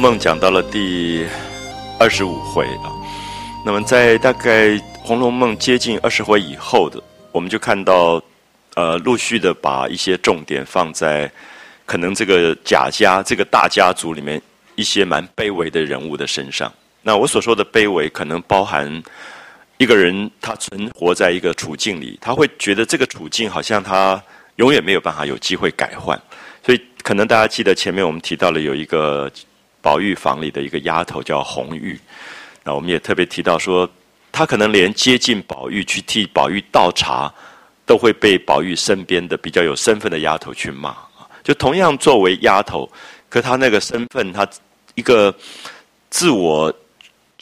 《梦》讲到了第二十五回啊，那么在大概《红楼梦》接近二十回以后的，我们就看到，呃，陆续的把一些重点放在可能这个贾家这个大家族里面一些蛮卑微的人物的身上。那我所说的卑微，可能包含一个人他存活在一个处境里，他会觉得这个处境好像他永远没有办法有机会改换。所以，可能大家记得前面我们提到了有一个宝玉房里的一个丫头叫红玉，那我们也特别提到说，她可能连接近宝玉去替宝玉倒茶，都会被宝玉身边的比较有身份的丫头去骂。就同样作为丫头，可她那个身份，她一个自我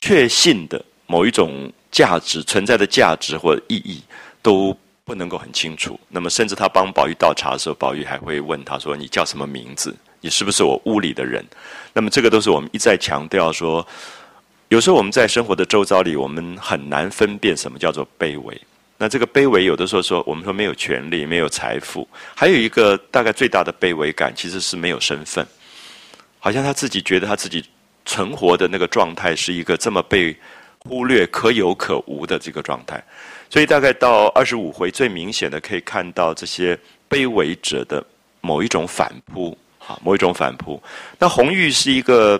确信的某一种价值存在的价值或意义都。不能够很清楚。那么，甚至他帮宝玉倒茶的时候，宝玉还会问他说：“你叫什么名字？你是不是我屋里的人？”那么，这个都是我们一再强调说，有时候我们在生活的周遭里，我们很难分辨什么叫做卑微。那这个卑微，有的时候说我们说没有权利、没有财富，还有一个大概最大的卑微感，其实是没有身份。好像他自己觉得他自己存活的那个状态，是一个这么被忽略、可有可无的这个状态。所以大概到二十五回，最明显的可以看到这些卑微者的某一种反扑，啊，某一种反扑。那红玉是一个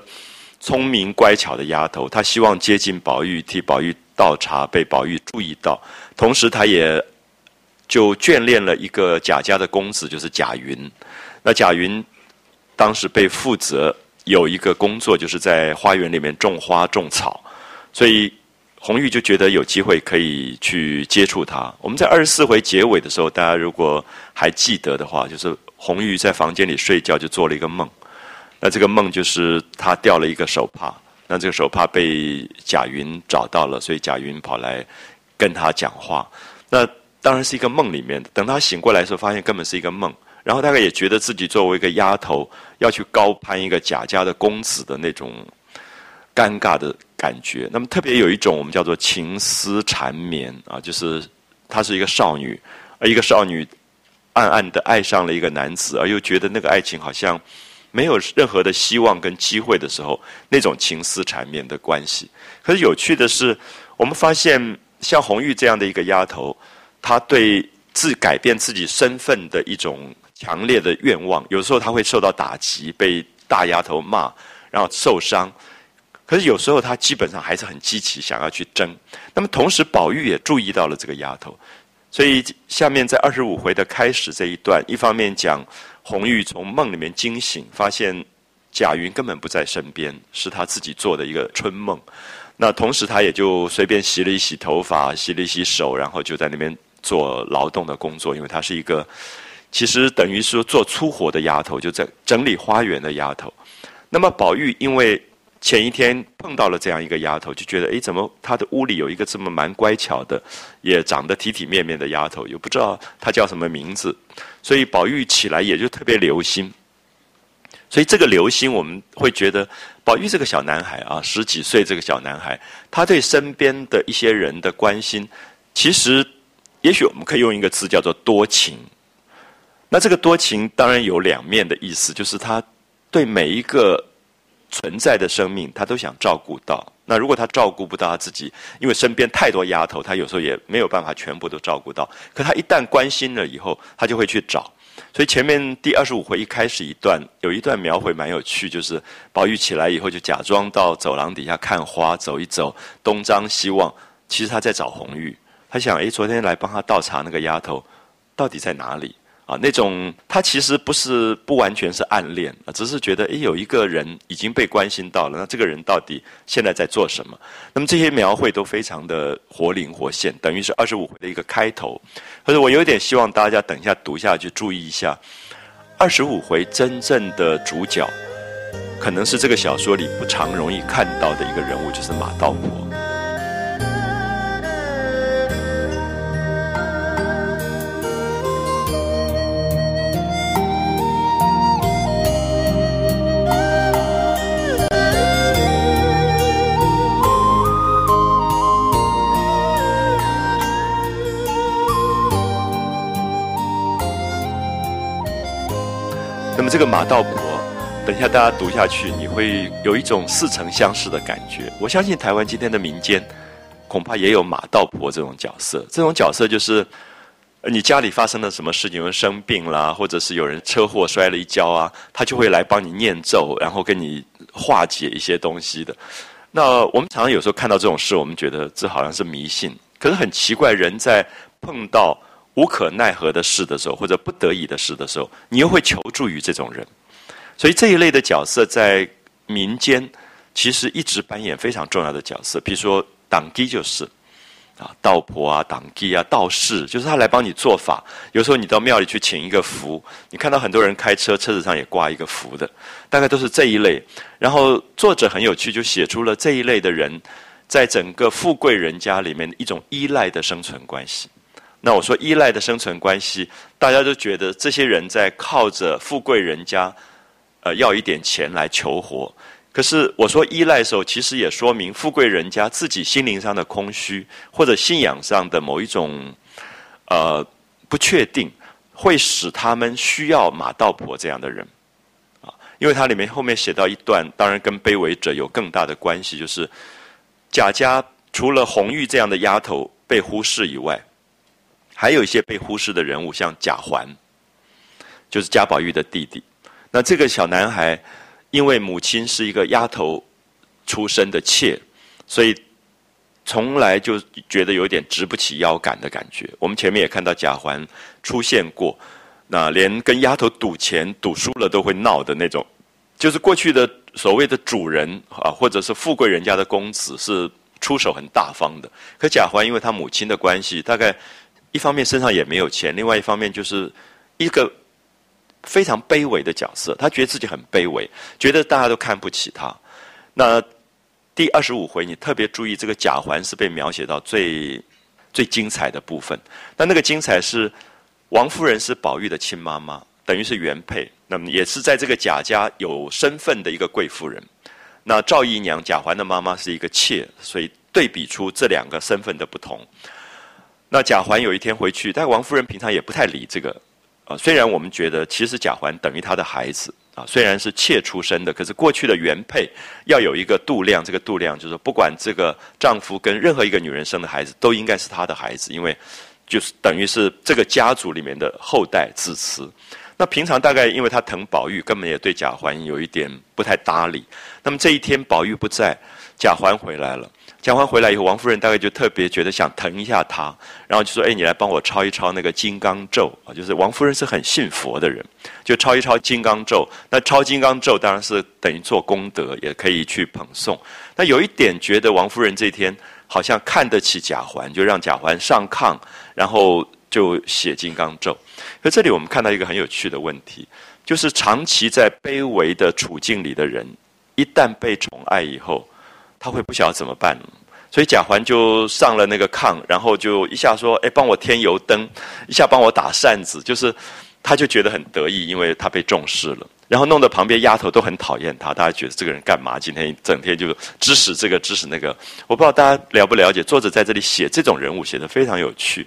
聪明乖巧的丫头，她希望接近宝玉，替宝玉倒茶，被宝玉注意到。同时，她也就眷恋了一个贾家的公子，就是贾云。那贾云当时被负责有一个工作，就是在花园里面种花种草，所以。红玉就觉得有机会可以去接触他。我们在二十四回结尾的时候，大家如果还记得的话，就是红玉在房间里睡觉，就做了一个梦。那这个梦就是他掉了一个手帕，那这个手帕被贾云找到了，所以贾云跑来跟他讲话。那当然是一个梦里面的。等他醒过来的时候，发现根本是一个梦。然后大概也觉得自己作为一个丫头，要去高攀一个贾家的公子的那种。尴尬的感觉，那么特别有一种我们叫做情丝缠绵啊，就是她是一个少女，而一个少女暗暗的爱上了一个男子，而又觉得那个爱情好像没有任何的希望跟机会的时候，那种情丝缠绵的关系。可是有趣的是，我们发现像红玉这样的一个丫头，她对自改变自己身份的一种强烈的愿望，有时候她会受到打击，被大丫头骂，然后受伤。可是有时候他基本上还是很积极，想要去争。那么同时，宝玉也注意到了这个丫头，所以下面在二十五回的开始这一段，一方面讲红玉从梦里面惊醒，发现贾云根本不在身边，是他自己做的一个春梦。那同时，他也就随便洗了一洗头发，洗了一洗手，然后就在那边做劳动的工作，因为她是一个其实等于说做粗活的丫头，就在整理花园的丫头。那么宝玉因为。前一天碰到了这样一个丫头，就觉得哎，怎么她的屋里有一个这么蛮乖巧的，也长得体体面面的丫头，又不知道她叫什么名字，所以宝玉起来也就特别留心。所以这个留心，我们会觉得宝玉这个小男孩啊，十几岁这个小男孩，他对身边的一些人的关心，其实也许我们可以用一个词叫做多情。那这个多情当然有两面的意思，就是他对每一个。存在的生命，他都想照顾到。那如果他照顾不到他自己，因为身边太多丫头，他有时候也没有办法全部都照顾到。可他一旦关心了以后，他就会去找。所以前面第二十五回一开始一段，有一段描绘蛮有趣，就是宝玉起来以后就假装到走廊底下看花，走一走，东张西望。其实他在找红玉，他想：诶，昨天来帮他倒茶那个丫头，到底在哪里？啊，那种他其实不是不完全是暗恋啊，只是觉得诶，有一个人已经被关心到了，那这个人到底现在在做什么？那么这些描绘都非常的活灵活现，等于是二十五回的一个开头。可是我有点希望大家等一下读下去，注意一下，二十五回真正的主角，可能是这个小说里不常容易看到的一个人物，就是马道婆。那么这个马道婆，等一下大家读下去，你会有一种似曾相识的感觉。我相信台湾今天的民间恐怕也有马道婆这种角色，这种角色就是你家里发生了什么事情，有人生病啦，或者是有人车祸摔了一跤啊，他就会来帮你念咒，然后跟你化解一些东西的。那我们常常有时候看到这种事，我们觉得这好像是迷信，可是很奇怪，人在碰到。无可奈何的事的时候，或者不得已的事的时候，你又会求助于这种人，所以这一类的角色在民间其实一直扮演非常重要的角色。比如说党基就是啊，道婆啊，党基啊，道士，就是他来帮你做法。有时候你到庙里去请一个符，你看到很多人开车，车子上也挂一个符的，大概都是这一类。然后作者很有趣，就写出了这一类的人在整个富贵人家里面一种依赖的生存关系。那我说依赖的生存关系，大家都觉得这些人在靠着富贵人家，呃，要一点钱来求活。可是我说依赖的时候，其实也说明富贵人家自己心灵上的空虚，或者信仰上的某一种呃不确定，会使他们需要马道婆这样的人啊。因为它里面后面写到一段，当然跟卑微者有更大的关系，就是贾家除了红玉这样的丫头被忽视以外。还有一些被忽视的人物，像贾环，就是贾宝玉的弟弟。那这个小男孩，因为母亲是一个丫头出身的妾，所以从来就觉得有点直不起腰杆的感觉。我们前面也看到贾环出现过，那连跟丫头赌钱赌输了都会闹的那种，就是过去的所谓的主人啊，或者是富贵人家的公子，是出手很大方的。可贾环因为他母亲的关系，大概。一方面身上也没有钱，另外一方面就是一个非常卑微的角色。他觉得自己很卑微，觉得大家都看不起他。那第二十五回，你特别注意这个贾环是被描写到最最精彩的部分。那那个精彩是王夫人是宝玉的亲妈妈，等于是原配，那么也是在这个贾家有身份的一个贵妇人。那赵姨娘贾环的妈妈是一个妾，所以对比出这两个身份的不同。那贾环有一天回去，但王夫人平常也不太理这个啊。虽然我们觉得其实贾环等于她的孩子啊，虽然是妾出身的，可是过去的原配要有一个度量，这个度量就是不管这个丈夫跟任何一个女人生的孩子都应该是她的孩子，因为就是等于是这个家族里面的后代子嗣。那平常大概因为她疼宝玉，根本也对贾环有一点不太搭理。那么这一天宝玉不在，贾环回来了。贾环回来以后，王夫人大概就特别觉得想疼一下他，然后就说：“哎，你来帮我抄一抄那个金刚咒啊！”就是王夫人是很信佛的人，就抄一抄金刚咒。那抄金刚咒当然是等于做功德，也可以去捧诵。那有一点觉得王夫人这天好像看得起贾环，就让贾环上炕，然后就写金刚咒。可这里我们看到一个很有趣的问题，就是长期在卑微的处境里的人，一旦被宠爱以后。他会不晓得怎么办，所以贾环就上了那个炕，然后就一下说：“哎，帮我添油灯，一下帮我打扇子。”就是他就觉得很得意，因为他被重视了。然后弄得旁边丫头都很讨厌他，大家觉得这个人干嘛？今天整天就指使这个指使那个。我不知道大家了不了解，作者在这里写这种人物写的非常有趣。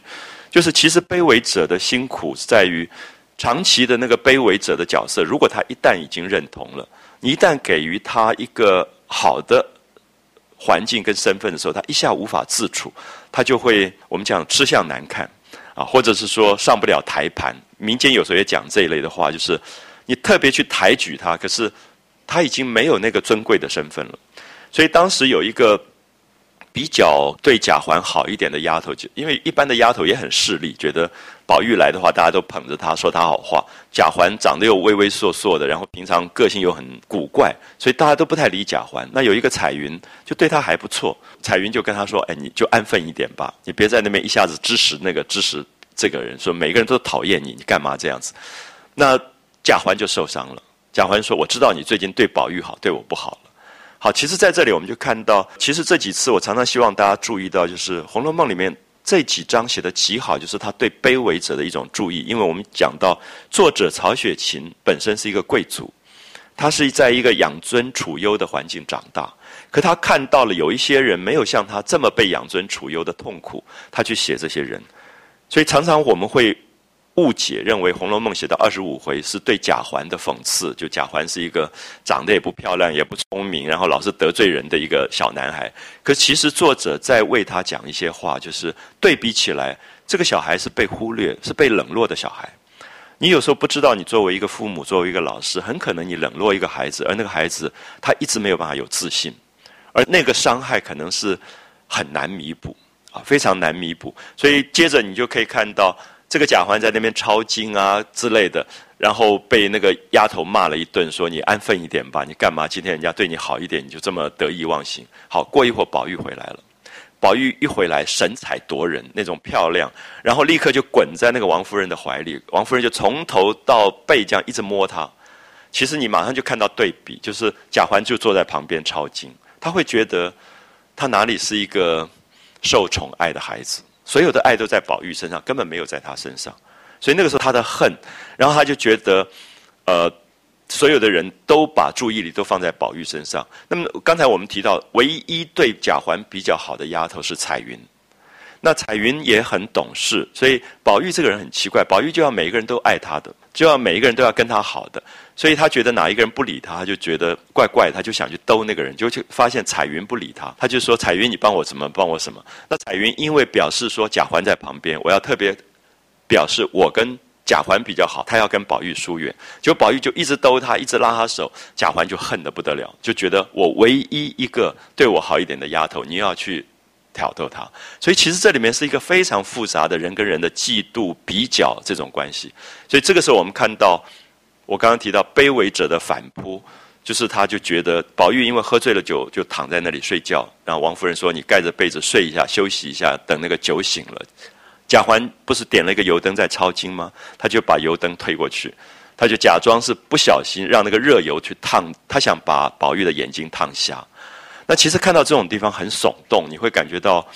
就是其实卑微者的辛苦在于长期的那个卑微者的角色，如果他一旦已经认同了，你一旦给予他一个好的。环境跟身份的时候，他一下无法自处，他就会我们讲吃相难看，啊，或者是说上不了台盘。民间有时候也讲这一类的话，就是你特别去抬举他，可是他已经没有那个尊贵的身份了。所以当时有一个。比较对贾环好一点的丫头，就因为一般的丫头也很势利，觉得宝玉来的话，大家都捧着他说他好话。贾环长得又畏畏缩缩的，然后平常个性又很古怪，所以大家都不太理贾环。那有一个彩云就对他还不错，彩云就跟他说：“哎，你就安分一点吧，你别在那边一下子支持那个支持这个人，说每个人都讨厌你，你干嘛这样子？”那贾环就受伤了。贾环说：“我知道你最近对宝玉好，对我不好了。”好，其实在这里我们就看到，其实这几次我常常希望大家注意到，就是《红楼梦》里面这几章写的极好，就是他对卑微者的一种注意。因为我们讲到作者曹雪芹本身是一个贵族，他是在一个养尊处优的环境长大，可他看到了有一些人没有像他这么被养尊处优的痛苦，他去写这些人，所以常常我们会误解，认为《红楼梦》写到二十五回是对贾环的讽刺，就贾环是一个长得也不漂亮、也不聪明，然后老是得罪人的一个小男孩。可其实作者在为他讲一些话，就是对比起来，这个小孩是被忽略、是被冷落的小孩。你有时候不知道，你作为一个父母、作为一个老师，很可能你冷落一个孩子，而那个孩子他一直没有办法有自信，而那个伤害可能是很难弥补啊，非常难弥补。所以接着你就可以看到。这个贾环在那边抄经啊之类的，然后被那个丫头骂了一顿，说你安分一点吧，你干嘛今天人家对你好一点，你就这么得意忘形？好，过一会儿宝玉回来了，宝玉一回来神采夺人，那种漂亮，然后立刻就滚在那个王夫人的怀里，王夫人就从头到背这样一直摸他。其实你马上就看到对比，就是贾环就坐在旁边抄经，他会觉得他哪里是一个受宠爱的孩子。所有的爱都在宝玉身上，根本没有在他身上，所以那个时候他的恨，然后他就觉得，呃，所有的人都把注意力都放在宝玉身上。那么刚才我们提到，唯一对贾环比较好的丫头是彩云。那彩云也很懂事，所以宝玉这个人很奇怪，宝玉就要每个人都爱他的，就要每一个人都要跟他好的，所以他觉得哪一个人不理他，他就觉得怪怪，他就想去兜那个人，就去发现彩云不理他，他就说彩云你帮我什么，帮我什么。那彩云因为表示说贾环在旁边，我要特别表示我跟贾环比较好，他要跟宝玉疏远，就宝玉就一直兜他，一直拉他手，贾环就恨得不得了，就觉得我唯一一个对我好一点的丫头，你要去。挑逗他，所以其实这里面是一个非常复杂的人跟人的嫉妒、比较这种关系。所以这个时候，我们看到我刚刚提到卑微者的反扑，就是他就觉得宝玉因为喝醉了酒，就躺在那里睡觉。然后王夫人说：“你盖着被子睡一下，休息一下，等那个酒醒了。”贾环不是点了一个油灯在抄经吗？他就把油灯推过去，他就假装是不小心让那个热油去烫，他想把宝玉的眼睛烫瞎。那其实看到这种地方很耸动，你会感觉到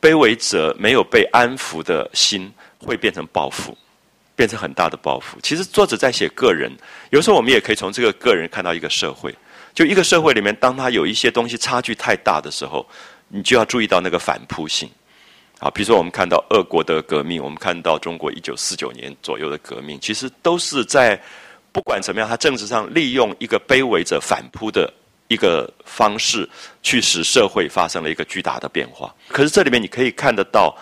卑微者没有被安抚的心会变成报复，变成很大的报复。其实作者在写个人，有时候我们也可以从这个个人看到一个社会。就一个社会里面，当他有一些东西差距太大的时候，你就要注意到那个反扑性。啊，比如说我们看到俄国的革命，我们看到中国一九四九年左右的革命，其实都是在不管怎么样，他政治上利用一个卑微者反扑的。一个方式去使社会发生了一个巨大的变化。可是这里面你可以看得到，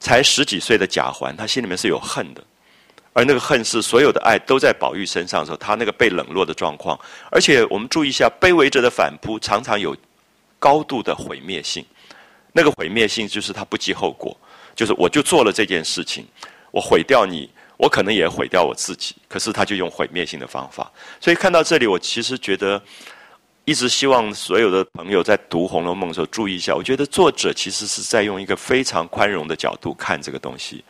才十几岁的贾环，他心里面是有恨的，而那个恨是所有的爱都在宝玉身上的时候，他那个被冷落的状况。而且我们注意一下，卑微者的反扑常常有高度的毁灭性。那个毁灭性就是他不计后果，就是我就做了这件事情，我毁掉你，我可能也毁掉我自己。可是他就用毁灭性的方法。所以看到这里，我其实觉得。一直希望所有的朋友在读《红楼梦》的时候注意一下。我觉得作者其实是在用一个非常宽容的角度看这个东西，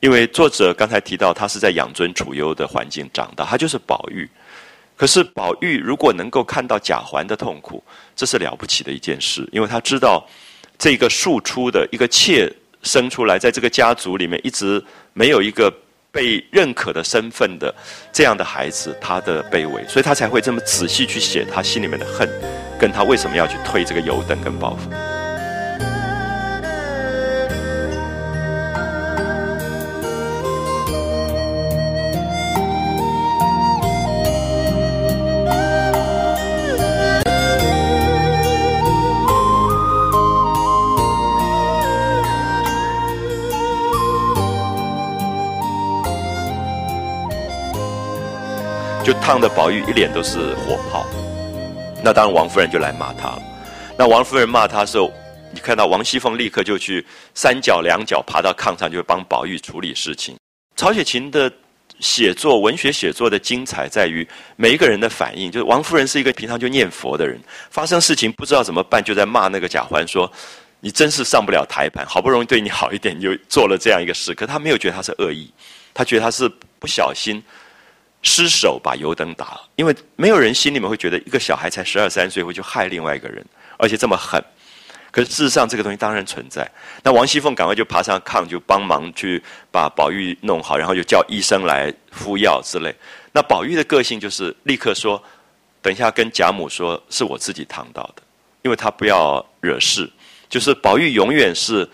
因为作者刚才提到他是在养尊处优的环境长大，他就是宝玉。可是宝玉如果能够看到贾环的痛苦，这是了不起的一件事，因为他知道这个庶出的一个妾生出来，在这个家族里面一直没有一个。被认可的身份的这样的孩子，他的卑微，所以他才会这么仔细去写他心里面的恨，跟他为什么要去推这个油灯跟包袱。就烫的宝玉一脸都是火泡，那当然王夫人就来骂他了。那王夫人骂他的时候，你看到王熙凤立刻就去三脚两脚爬到炕上，就帮宝玉处理事情。曹雪芹的写作，文学写作的精彩在于每一个人的反应。就是王夫人是一个平常就念佛的人，发生事情不知道怎么办，就在骂那个贾环说：“你真是上不了台盘，好不容易对你好一点，你就做了这样一个事。”可他没有觉得他是恶意，他觉得他是不小心。失手把油灯打了，因为没有人心里面会觉得一个小孩才十二三岁会去害另外一个人，而且这么狠。可是事实上，这个东西当然存在。那王熙凤赶快就爬上炕，就帮忙去把宝玉弄好，然后就叫医生来敷药之类。那宝玉的个性就是立刻说：“等一下跟贾母说，是我自己烫到的，因为他不要惹事。”就是宝玉永远是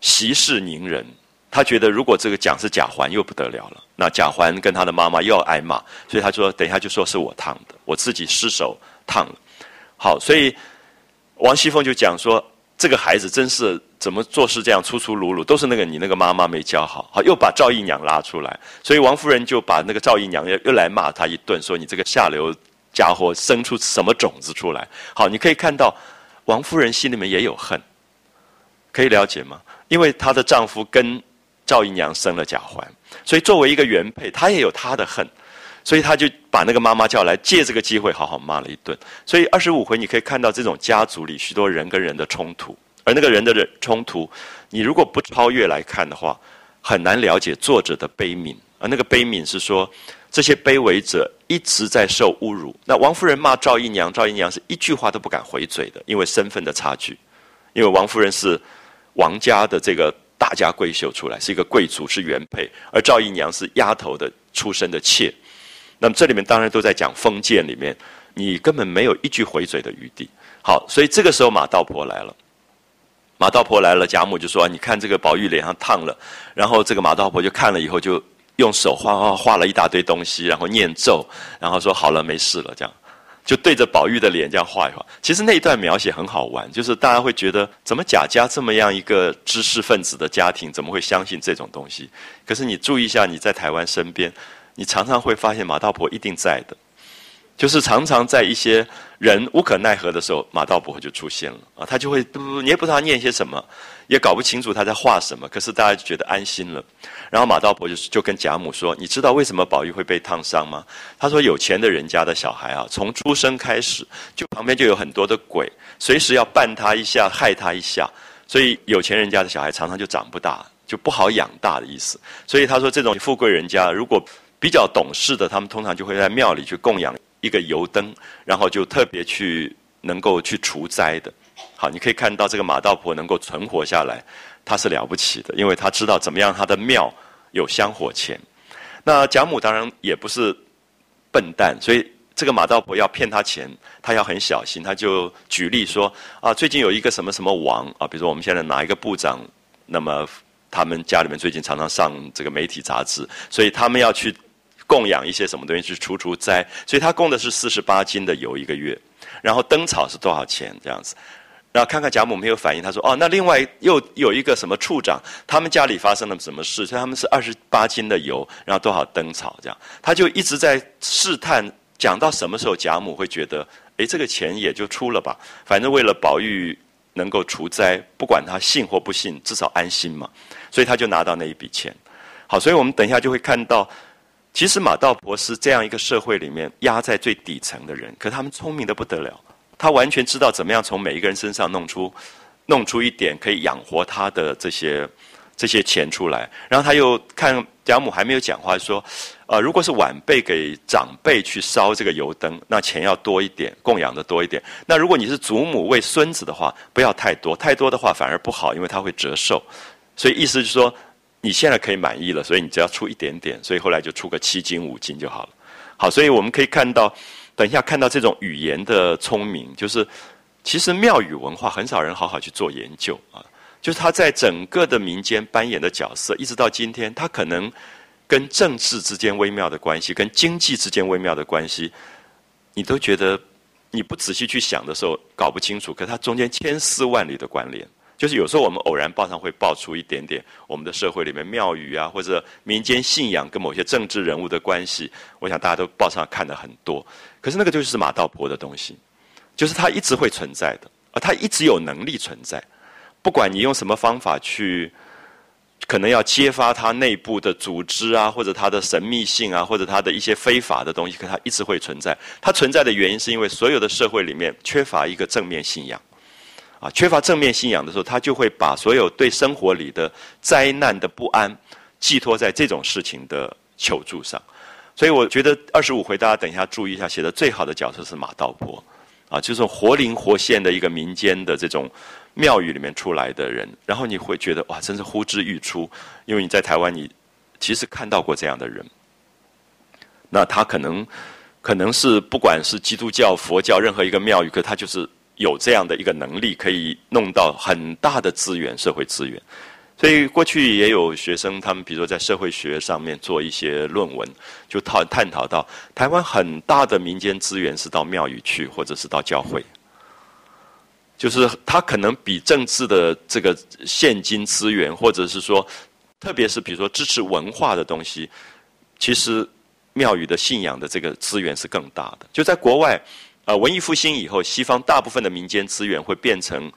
息事宁人，他觉得如果这个奖是贾环，又不得了了。那贾环跟他的妈妈又要挨骂，所以他说：“等一下就说是我烫的，我自己失手烫了。”好，所以王熙凤就讲说：“这个孩子真是怎么做事这样粗粗鲁鲁，都是那个你那个妈妈没教好。”好，又把赵姨娘拉出来，所以王夫人就把那个赵姨娘又又来骂他一顿，说：“你这个下流家伙，生出什么种子出来？”好，你可以看到王夫人心里面也有恨，可以了解吗？因为她的丈夫跟赵姨娘生了贾环，所以作为一个原配，她也有她的恨。所以她就把那个妈妈叫来，借这个机会好好骂了一顿。所以二十五回你可以看到这种家族里许多人跟人的冲突，而那个人的人冲突，你如果不超越来看的话，很难了解作者的悲悯。而那个悲悯是说，这些卑微者一直在受侮辱。那王夫人骂赵姨娘，赵姨娘是一句话都不敢回嘴的，因为身份的差距。因为王夫人是王家的这个大家闺秀出来，是一个贵族，是原配，而赵姨娘是丫头的出身的妾。那么这里面当然都在讲封建里面，你根本没有一句回嘴的余地。好，所以这个时候马道婆来了，马道婆来了，贾母就说：“你看这个宝玉脸上烫了。”然后这个马道婆就看了以后，就用手画画画了一大堆东西，然后念咒，然后说：“好了，没事了。”这样就对着宝玉的脸这样画一画。其实那一段描写很好玩，就是大家会觉得，怎么贾家这么样一个知识分子的家庭，怎么会相信这种东西？可是你注意一下，你在台湾身边。你常常会发现马道婆一定在的，就是常常在一些人无可奈何的时候，马道婆就出现了啊，他就会不，你也不知道念些什么，也搞不清楚他在画什么，可是大家就觉得安心了。然后马道婆就就跟贾母说：“你知道为什么宝玉会被烫伤吗？”他说：“有钱的人家的小孩啊，从出生开始就旁边就有很多的鬼，随时要绊他一下，害他一下，所以有钱人家的小孩常常就长不大，就不好养大的意思。所以他说，这种富贵人家如果……比较懂事的，他们通常就会在庙里去供养一个油灯，然后就特别去能够去除灾的。好，你可以看到这个马道婆能够存活下来，她是了不起的，因为她知道怎么样，她的庙有香火钱。那贾母当然也不是笨蛋，所以这个马道婆要骗他钱，他要很小心。他就举例说啊，最近有一个什么什么王啊，比如说我们现在哪一个部长，那么他们家里面最近常常上这个媒体杂志，所以他们要去。供养一些什么东西去除除灾，所以他供的是四十八斤的油一个月，然后灯草是多少钱这样子，然后看看贾母没有反应，他说哦，那另外又有一个什么处长，他们家里发生了什么事，所以他们是二十八斤的油，然后多少灯草这样，他就一直在试探，讲到什么时候贾母会觉得，哎，这个钱也就出了吧，反正为了宝玉能够除灾，不管他信或不信，至少安心嘛，所以他就拿到那一笔钱。好，所以我们等一下就会看到。其实马道婆是这样一个社会里面压在最底层的人，可他们聪明的不得了，他完全知道怎么样从每一个人身上弄出，弄出一点可以养活他的这些这些钱出来。然后他又看贾母还没有讲话，说：“呃，如果是晚辈给长辈去烧这个油灯，那钱要多一点，供养的多一点。那如果你是祖母为孙子的话，不要太多，太多的话反而不好，因为他会折寿。所以意思就是说。”你现在可以满意了，所以你只要出一点点，所以后来就出个七斤五斤就好了。好，所以我们可以看到，等一下看到这种语言的聪明，就是其实庙宇文化很少人好好去做研究啊。就是他在整个的民间扮演的角色，一直到今天，他可能跟政治之间微妙的关系，跟经济之间微妙的关系，你都觉得你不仔细去想的时候搞不清楚，可它中间千丝万缕的关联。就是有时候我们偶然报上会爆出一点点我们的社会里面庙宇啊，或者民间信仰跟某些政治人物的关系，我想大家都报上看的很多。可是那个就是马道婆的东西，就是它一直会存在的，而它一直有能力存在。不管你用什么方法去，可能要揭发它内部的组织啊，或者它的神秘性啊，或者它的一些非法的东西，可它一直会存在。它存在的原因是因为所有的社会里面缺乏一个正面信仰。啊，缺乏正面信仰的时候，他就会把所有对生活里的灾难的不安寄托在这种事情的求助上。所以，我觉得二十五回，大家等一下注意一下，写的最好的角色是马道婆，啊，就是活灵活现的一个民间的这种庙宇里面出来的人。然后你会觉得哇，真是呼之欲出，因为你在台湾，你其实看到过这样的人。那他可能可能是不管是基督教、佛教任何一个庙宇，可他就是。有这样的一个能力，可以弄到很大的资源，社会资源。所以过去也有学生，他们比如说在社会学上面做一些论文，就讨探讨到台湾很大的民间资源是到庙宇去，或者是到教会，就是它可能比政治的这个现金资源，或者是说，特别是比如说支持文化的东西，其实庙宇的信仰的这个资源是更大的。就在国外，呃，文艺复兴以后，西方大部分的民间资源会变成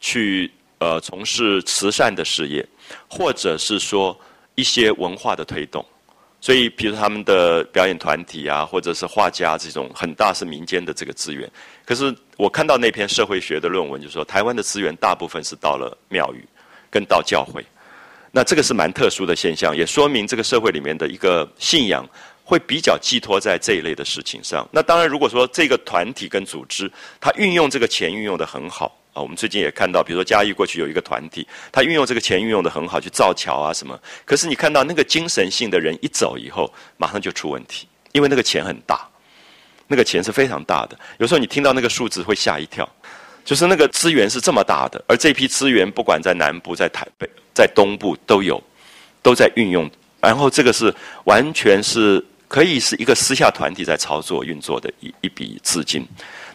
去。呃，从事慈善的事业，或者是说一些文化的推动，所以，比如他们的表演团体啊，或者是画家这种，很大是民间的这个资源。可是我看到那篇社会学的论文，就说台湾的资源大部分是到了庙宇跟到教会，那这个是蛮特殊的现象，也说明这个社会里面的一个信仰会比较寄托在这一类的事情上。那当然，如果说这个团体跟组织，它运用这个钱运用的很好。啊，我们最近也看到，比如说嘉义过去有一个团体，他运用这个钱运用的很好，去造桥啊什么。可是你看到那个精神性的人一走以后，马上就出问题，因为那个钱很大，那个钱是非常大的。有时候你听到那个数字会吓一跳，就是那个资源是这么大的，而这批资源不管在南部、在台北、在东部都有，都在运用。然后这个是完全是可以是一个私下团体在操作运作的一一笔资金。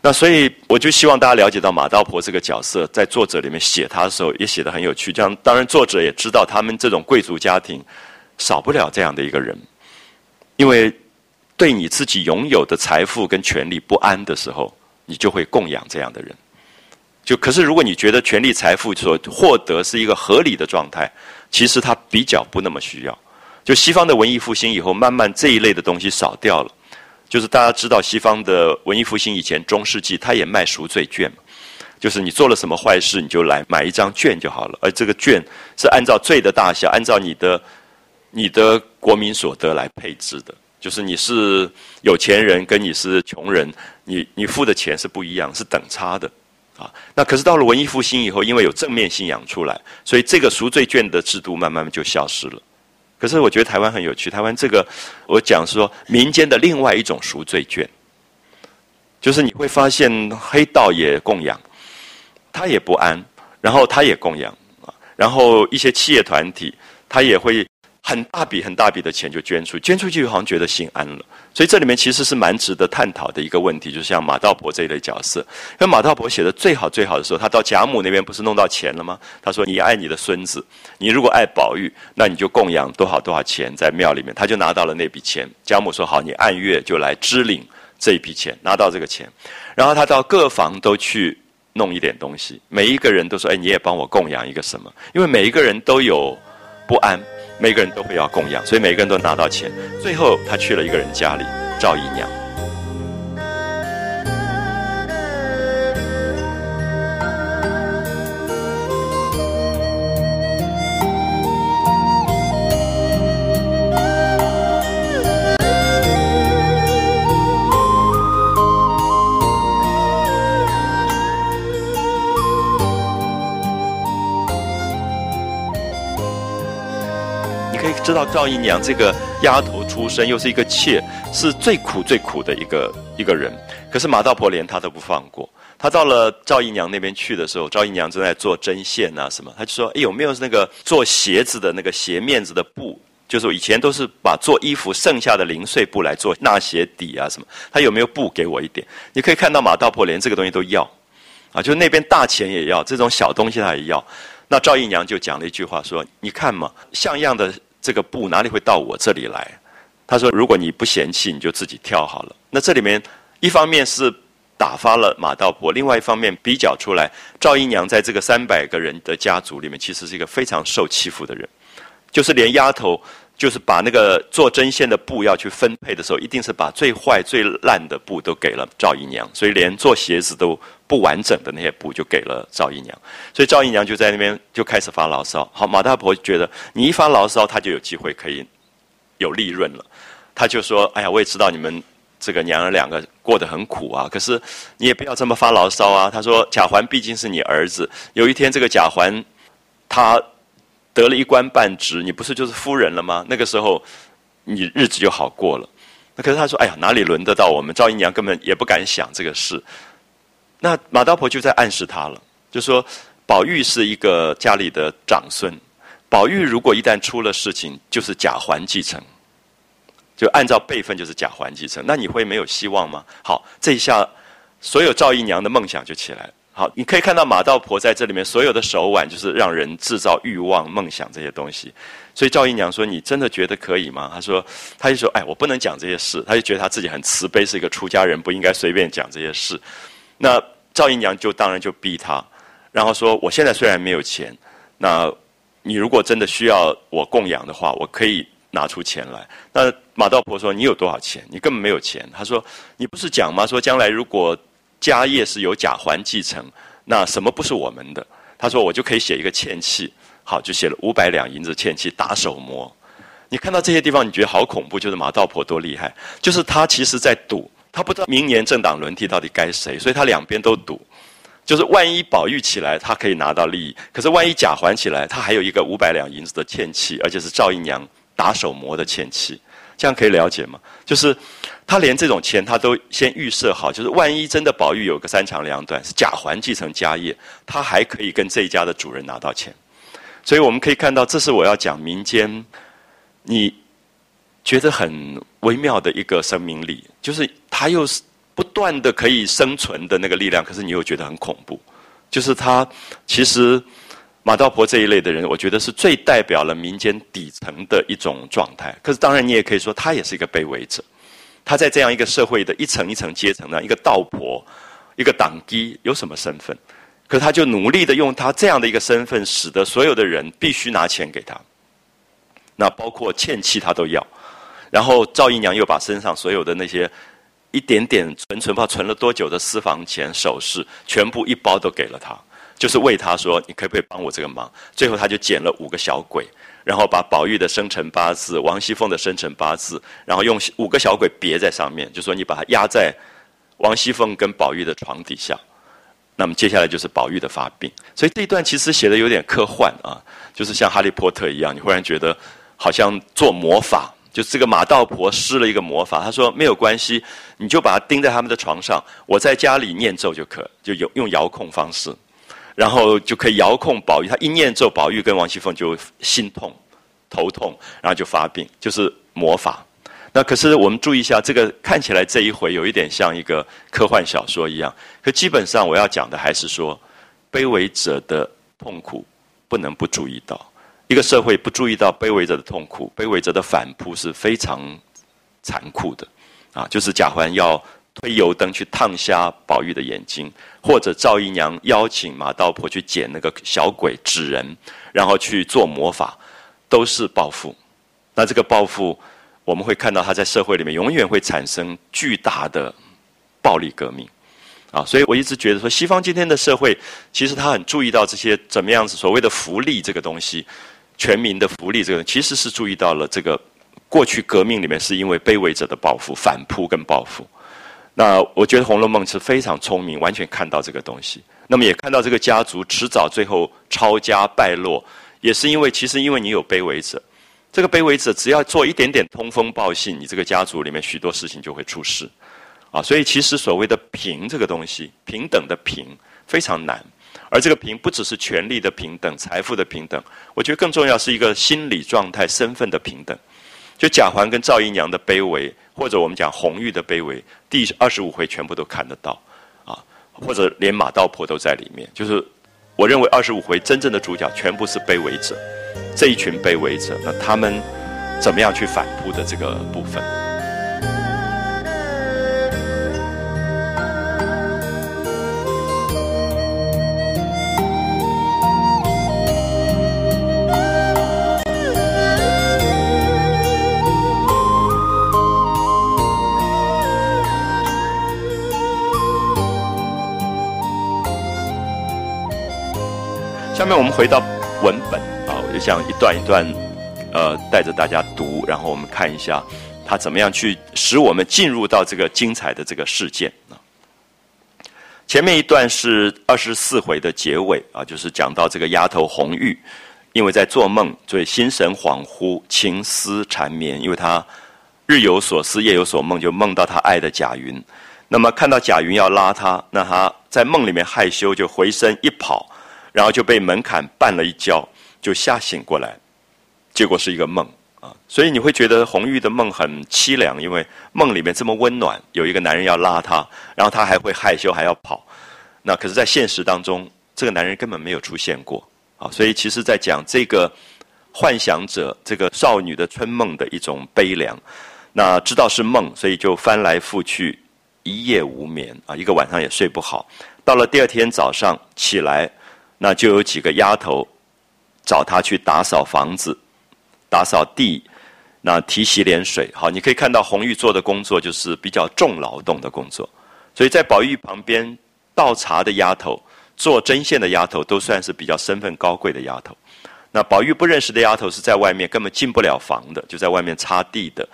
那所以我就希望大家了解到马道婆这个角色，在作者里面写他的时候也写得很有趣。这样，当然作者也知道他们这种贵族家庭少不了这样的一个人，因为对你自己拥有的财富跟权利不安的时候，你就会供养这样的人。就可是如果你觉得权力财富所获得是一个合理的状态，其实他比较不那么需要。就西方的文艺复兴以后，慢慢这一类的东西少掉了。就是大家知道，西方的文艺复兴以前中世纪，他也卖赎罪券嘛，就是你做了什么坏事，你就来买一张券就好了，而这个券是按照罪的大小，按照你的你的国民所得来配置的，就是你是有钱人跟你是穷人，你你付的钱是不一样，是等差的啊。那可是到了文艺复兴以后，因为有正面信仰出来，所以这个赎罪券的制度慢慢就消失了。可是我觉得台湾很有趣，台湾这个我讲说民间的另外一种赎罪券，就是你会发现黑道也供养，他也不安，然后他也供养，然后一些企业团体他也会。很大笔很大笔的钱就捐出，捐出去好像觉得心安了，所以这里面其实是蛮值得探讨的一个问题，就像马道婆这一类角色。因为马道婆写的最好最好的时候，他到贾母那边不是弄到钱了吗？他说：“你爱你的孙子，你如果爱宝玉，那你就供养多少多少钱在庙里面。”他就拿到了那笔钱。贾母说：“好，你按月就来支领这一笔钱，拿到这个钱。”然后他到各房都去弄一点东西，每一个人都说：“哎，你也帮我供养一个什么？”因为每一个人都有不安。每个人都会要供养，所以每个人都拿到钱。最后，他去了一个人家里，赵姨娘。知道赵姨娘这个丫头出身，又是一个妾，是最苦最苦的一个一个人。可是马道婆连她都不放过。她到了赵姨娘那边去的时候，赵姨娘正在做针线啊什么，她就说：“哎，有没有那个做鞋子的那个鞋面子的布？就是我以前都是把做衣服剩下的零碎布来做纳鞋底啊什么。她有没有布给我一点？你可以看到马道婆连这个东西都要，啊，就那边大钱也要，这种小东西她也要。那赵姨娘就讲了一句话说：你看嘛，像样的。”这个布哪里会到我这里来？他说：“如果你不嫌弃，你就自己挑好了。”那这里面一方面是打发了马道婆，另外一方面比较出来，赵姨娘在这个三百个人的家族里面，其实是一个非常受欺负的人。就是连丫头，就是把那个做针线的布要去分配的时候，一定是把最坏最烂的布都给了赵姨娘，所以连做鞋子都不完整的那些布就给了赵姨娘。所以赵姨娘就在那边就开始发牢骚。好，马大婆觉得你一发牢骚，他就有机会可以有利润了。他就说：“哎呀，我也知道你们这个娘儿两个过得很苦啊，可是你也不要这么发牢骚啊。”他说：“贾环毕竟是你儿子，有一天这个贾环他。”得了一官半职，你不是就是夫人了吗？那个时候，你日子就好过了。那可是他说：“哎呀，哪里轮得到我们？赵姨娘根本也不敢想这个事。”那马道婆就在暗示他了，就说：“宝玉是一个家里的长孙，宝玉如果一旦出了事情，就是贾环继承，就按照辈分就是贾环继承，那你会没有希望吗？好，这一下所有赵姨娘的梦想就起来了。好，你可以看到马道婆在这里面所有的手腕，就是让人制造欲望、梦想这些东西。所以赵姨娘说：“你真的觉得可以吗？”她说：“她就说，哎，我不能讲这些事。”她就觉得她自己很慈悲，是一个出家人，不应该随便讲这些事。那赵姨娘就当然就逼他，然后说：“我现在虽然没有钱，那你如果真的需要我供养的话，我可以拿出钱来。”那马道婆说：“你有多少钱？你根本没有钱。”他说：“你不是讲吗？说将来如果……”家业是由贾环继承，那什么不是我们的？他说我就可以写一个欠契，好，就写了五百两银子欠契打手模。你看到这些地方，你觉得好恐怖，就是马道婆多厉害，就是他其实在赌，他不知道明年政党轮替到底该谁，所以他两边都赌。就是万一宝玉起来，他可以拿到利益；可是万一贾环起来，他还有一个五百两银子的欠契，而且是赵姨娘打手模的欠契。这样可以了解吗？就是他连这种钱他都先预设好，就是万一真的宝玉有个三长两短，是贾环继承家业，他还可以跟这一家的主人拿到钱。所以我们可以看到，这是我要讲民间你觉得很微妙的一个生命力，就是他又是不断的可以生存的那个力量，可是你又觉得很恐怖，就是他其实。马道婆这一类的人，我觉得是最代表了民间底层的一种状态。可是，当然你也可以说，他也是一个卑微者。他在这样一个社会的一层一层阶层呢，一个道婆，一个党基，有什么身份？可他就努力的用他这样的一个身份，使得所有的人必须拿钱给他。那包括欠契他都要。然后赵姨娘又把身上所有的那些一点点存存，不存了多久的私房钱、首饰，全部一包都给了他。就是为他说，你可不可以帮我这个忙？最后他就捡了五个小鬼，然后把宝玉的生辰八字、王熙凤的生辰八字，然后用五个小鬼别在上面，就说你把它压在王熙凤跟宝玉的床底下。那么接下来就是宝玉的发病，所以这一段其实写的有点科幻啊，就是像哈利波特一样，你忽然觉得好像做魔法，就这个马道婆施了一个魔法。她说没有关系，你就把它钉在他们的床上，我在家里念咒就可，就有用遥控方式。然后就可以遥控宝玉，他一念咒，宝玉跟王熙凤就心痛、头痛，然后就发病，就是魔法。那可是我们注意一下，这个看起来这一回有一点像一个科幻小说一样。可基本上我要讲的还是说，卑微者的痛苦不能不注意到。一个社会不注意到卑微者的痛苦，卑微者的反扑是非常残酷的。啊，就是贾环要。推油灯去烫瞎宝玉的眼睛，或者赵姨娘邀请马道婆去捡那个小鬼纸人，然后去做魔法，都是报复。那这个报复，我们会看到他在社会里面永远会产生巨大的暴力革命啊！所以我一直觉得说，西方今天的社会其实他很注意到这些怎么样子所谓的福利这个东西，全民的福利这个，其实是注意到了这个过去革命里面是因为卑微者的报复、反扑跟报复。那我觉得《红楼梦》是非常聪明，完全看到这个东西。那么也看到这个家族迟早最后抄家败落，也是因为其实因为你有卑微者，这个卑微者只要做一点点通风报信，你这个家族里面许多事情就会出事，啊，所以其实所谓的平这个东西，平等的平非常难，而这个平不只是权力的平等、财富的平等，我觉得更重要是一个心理状态、身份的平等。就贾环跟赵姨娘的卑微，或者我们讲红玉的卑微，第二十五回全部都看得到，啊，或者连马道婆都在里面。就是我认为二十五回真正的主角全部是卑微者，这一群卑微者，那他们怎么样去反扑的这个部分。下面我们回到文本啊，我就像一段一段，呃，带着大家读，然后我们看一下他怎么样去使我们进入到这个精彩的这个事件啊。前面一段是二十四回的结尾啊，就是讲到这个丫头红玉，因为在做梦，所以心神恍惚，情思缠绵，因为他日有所思，夜有所梦，就梦到他爱的贾云。那么看到贾云要拉他，那他在梦里面害羞，就回身一跑。然后就被门槛绊了一跤，就吓醒过来，结果是一个梦啊。所以你会觉得红玉的梦很凄凉，因为梦里面这么温暖，有一个男人要拉她，然后她还会害羞还要跑。那可是，在现实当中，这个男人根本没有出现过啊。所以，其实在讲这个幻想者这个少女的春梦的一种悲凉。那知道是梦，所以就翻来覆去，一夜无眠啊，一个晚上也睡不好。到了第二天早上起来，那就有几个丫头找他去打扫房子、打扫地、那提洗脸水。好，你可以看到红玉做的工作就是比较重劳动的工作。所以在宝玉旁边倒茶的丫头、做针线的丫头，都算是比较身份高贵的丫头。那宝玉不认识的丫头是在外面根本进不了房的，就在外面擦地的。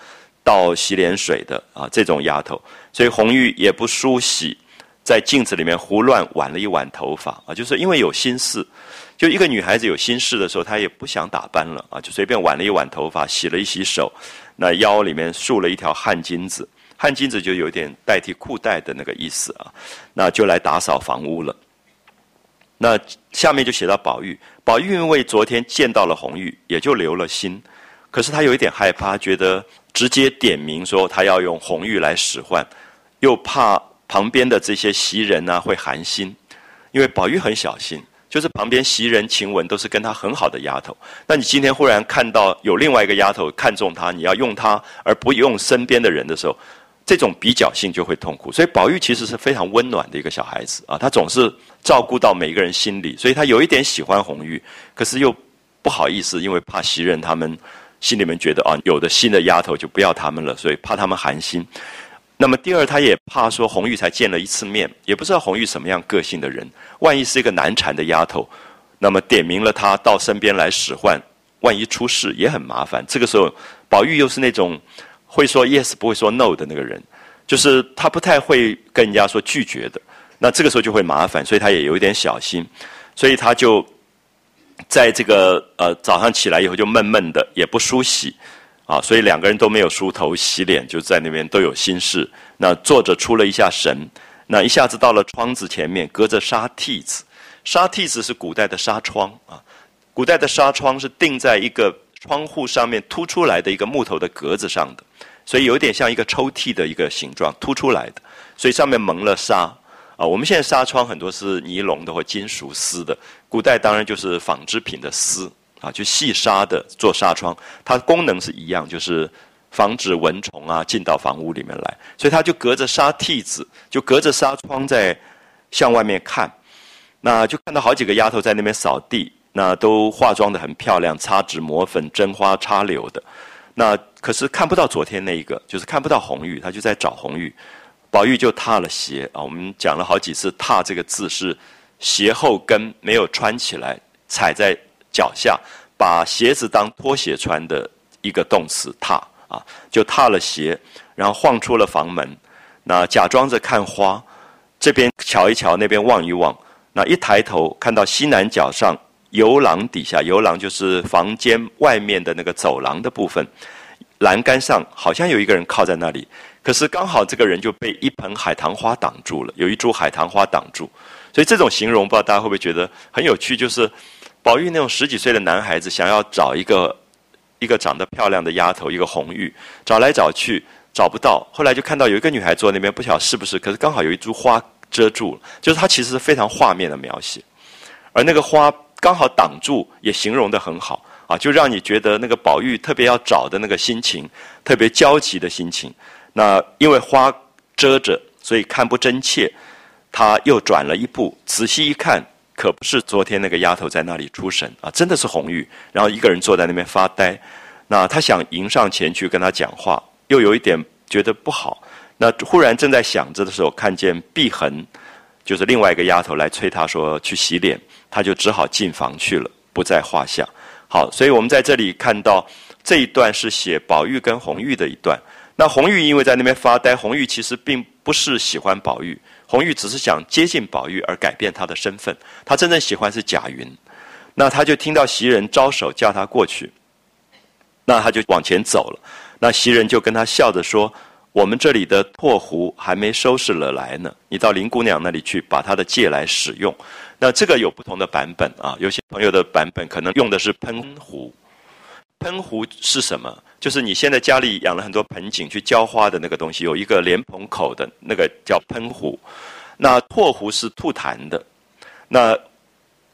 倒洗脸水的啊，这种丫头，所以红玉也不梳洗，在镜子里面胡乱挽了一挽头发啊，就是因为有心事，就一个女孩子有心事的时候，她也不想打扮了啊，就随便挽了一挽头发，洗了一洗手，那腰里面束了一条汗巾子，汗巾子就有点代替裤带的那个意思啊，那就来打扫房屋了。那下面就写到宝玉，宝玉因为昨天见到了红玉，也就留了心，可是他有一点害怕，觉得。直接点名说他要用红玉来使唤，又怕旁边的这些袭人呢会寒心，因为宝玉很小心，就是旁边袭人、晴雯都是跟他很好的丫头，那你今天忽然看到有另外一个丫头看中他，你要用他而不用身边的人的时候，这种比较性就会痛苦。所以宝玉其实是非常温暖的一个小孩子啊，他总是照顾到每个人心里，所以他有一点喜欢红玉，可是又不好意思，因为怕袭人他们。心里面觉得啊，有的新的丫头就不要他们了，所以怕他们寒心。那么第二，他也怕说红玉才见了一次面，也不知道红玉什么样个性的人，万一是一个难缠的丫头，那么点名了她到身边来使唤，万一出事也很麻烦。这个时候，宝玉又是那种会说 yes 不会说 no 的那个人，就是他不太会跟人家说拒绝的。那这个时候就会麻烦，所以他也有一点小心，所以他就。在这个呃早上起来以后就闷闷的，也不梳洗，啊，所以两个人都没有梳头洗脸，就在那边都有心事。那坐着出了一下神，那一下子到了窗子前面，隔着纱屉子，纱屉子是古代的纱窗啊，古代的纱窗是钉在一个窗户上面凸出来的一个木头的格子上的，所以有点像一个抽屉的一个形状凸出来的，所以上面蒙了纱。啊，我们现在纱窗很多是尼龙的或金属丝的，古代当然就是纺织品的丝啊，就细纱的做纱窗，它功能是一样，就是防止蚊虫啊进到房屋里面来，所以它就隔着纱屉子，就隔着纱窗在向外面看，那就看到好几个丫头在那边扫地，那都化妆的很漂亮，擦脂抹粉，针花插柳的，那可是看不到昨天那一个，就是看不到红玉，他就在找红玉。宝玉就踏了鞋啊，我们讲了好几次，踏这个字是鞋后跟没有穿起来，踩在脚下，把鞋子当拖鞋穿的一个动词踏啊，就踏了鞋，然后晃出了房门，那假装着看花，这边瞧一瞧，那边望一望，那一抬头看到西南角上游廊底下，游廊就是房间外面的那个走廊的部分，栏杆上好像有一个人靠在那里。可是刚好这个人就被一盆海棠花挡住了，有一株海棠花挡住，所以这种形容不知道大家会不会觉得很有趣？就是宝玉那种十几岁的男孩子想要找一个一个长得漂亮的丫头，一个红玉，找来找去找不到，后来就看到有一个女孩坐那边，不晓得是不是，可是刚好有一株花遮住了，就是他其实是非常画面的描写，而那个花刚好挡住，也形容的很好啊，就让你觉得那个宝玉特别要找的那个心情，特别焦急的心情。那因为花遮着，所以看不真切。他又转了一步，仔细一看，可不是昨天那个丫头在那里出神啊，真的是红玉。然后一个人坐在那边发呆。那他想迎上前去跟他讲话，又有一点觉得不好。那忽然正在想着的时候，看见碧痕，就是另外一个丫头来催他说去洗脸，他就只好进房去了，不在话下。好，所以我们在这里看到这一段是写宝玉跟红玉的一段。那红玉因为在那边发呆，红玉其实并不是喜欢宝玉，红玉只是想接近宝玉而改变他的身份。他真正喜欢是贾云，那他就听到袭人招手叫他过去，那他就往前走了。那袭人就跟他笑着说：“我们这里的破壶还没收拾了来呢，你到林姑娘那里去把她的戒来使用。那这个有不同的版本啊，有些朋友的版本可能用的是喷壶。喷壶是什么？就是你现在家里养了很多盆景去浇花的那个东西，有一个莲蓬口的那个叫喷壶。那拓壶是吐痰的。那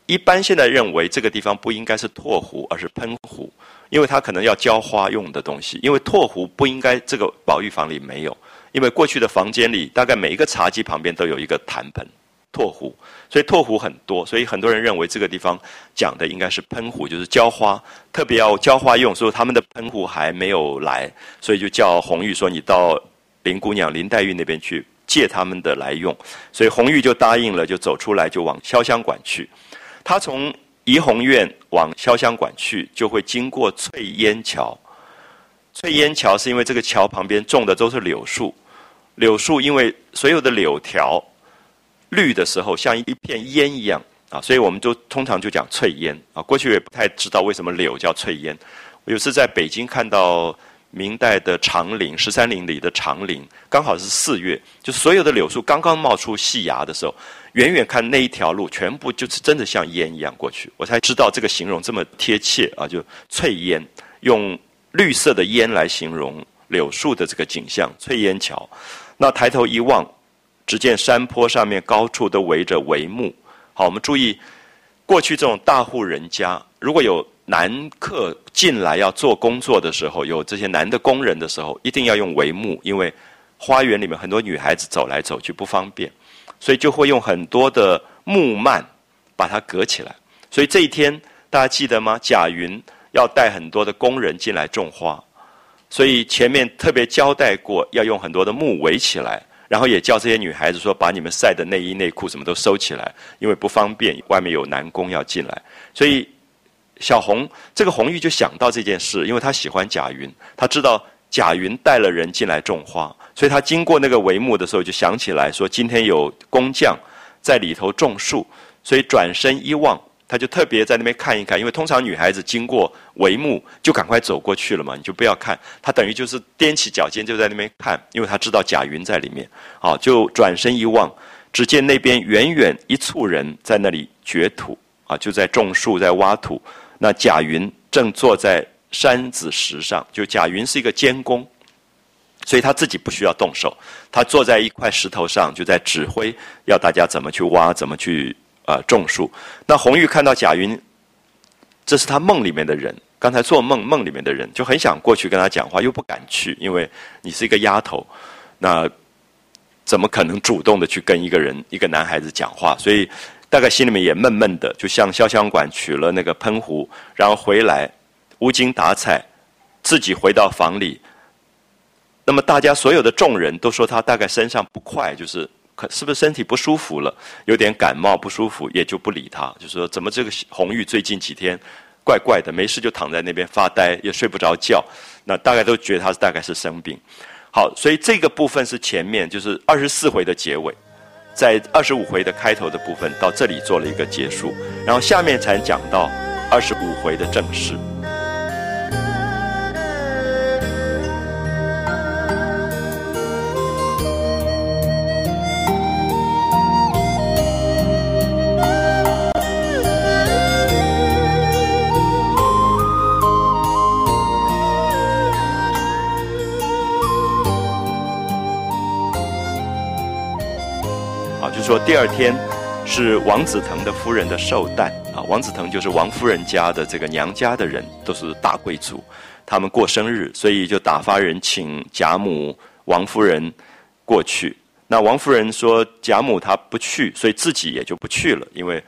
一般现在认为这个地方不应该是拓壶，而是喷壶，因为它可能要浇花用的东西。因为拓壶不应该这个宝玉房里没有，因为过去的房间里大概每一个茶几旁边都有一个痰盆。拓壶，所以拓壶很多，所以很多人认为这个地方讲的应该是喷壶，就是浇花，特别要浇花用，所以他们的喷壶还没有来，所以就叫红玉说你到林姑娘林黛玉那边去借他们的来用，所以红玉就答应了，就走出来就往潇湘馆去。他从怡红院往潇湘馆去，就会经过翠烟桥。翠烟桥是因为这个桥旁边种的都是柳树，柳树因为所有的柳条。绿的时候像一片烟一样啊，所以我们都通常就讲翠烟啊。过去也不太知道为什么柳叫翠烟。有次在北京看到明代的长陵十三陵里的长陵，刚好是四月，就所有的柳树刚刚冒出细芽的时候，远远看那一条路全部就是真的像烟一样过去，我才知道这个形容这么贴切啊，就翠烟，用绿色的烟来形容柳树的这个景象。翠烟桥，那抬头一望。只见山坡上面高处都围着帷幕。好，我们注意，过去这种大户人家，如果有男客进来要做工作的时候，有这些男的工人的时候，一定要用帷幕，因为花园里面很多女孩子走来走去不方便，所以就会用很多的木幔把它隔起来。所以这一天大家记得吗？贾云要带很多的工人进来种花，所以前面特别交代过要用很多的木围起来。然后也叫这些女孩子说，把你们晒的内衣内裤什么都收起来，因为不方便，外面有男工要进来。所以小红这个红玉就想到这件事，因为她喜欢贾云，她知道贾云带了人进来种花，所以她经过那个帷幕的时候，就想起来说今天有工匠在里头种树，所以转身一望。他就特别在那边看一看，因为通常女孩子经过帷幕就赶快走过去了嘛，你就不要看。他等于就是踮起脚尖就在那边看，因为他知道贾云在里面。好，就转身一望，只见那边远远一簇人在那里掘土啊，就在种树，在挖土。那贾云正坐在山子石上，就贾云是一个监工，所以他自己不需要动手，他坐在一块石头上，就在指挥要大家怎么去挖，怎么去。啊，种树。那红玉看到贾云，这是他梦里面的人。刚才做梦梦里面的人就很想过去跟他讲话，又不敢去，因为你是一个丫头，那怎么可能主动的去跟一个人、一个男孩子讲话？所以大概心里面也闷闷的，就向潇湘馆取了那个喷壶，然后回来无精打采，自己回到房里。那么大家所有的众人都说他大概身上不快，就是。是不是身体不舒服了？有点感冒不舒服，也就不理他。就说怎么这个红玉最近几天怪怪的，没事就躺在那边发呆，也睡不着觉。那大概都觉得他大概是生病。好，所以这个部分是前面就是二十四回的结尾，在二十五回的开头的部分到这里做了一个结束，然后下面才讲到二十五回的正事。说第二天是王子腾的夫人的寿诞啊，王子腾就是王夫人家的这个娘家的人，都是大贵族，他们过生日，所以就打发人请贾母、王夫人过去。那王夫人说贾母她不去，所以自己也就不去了，因为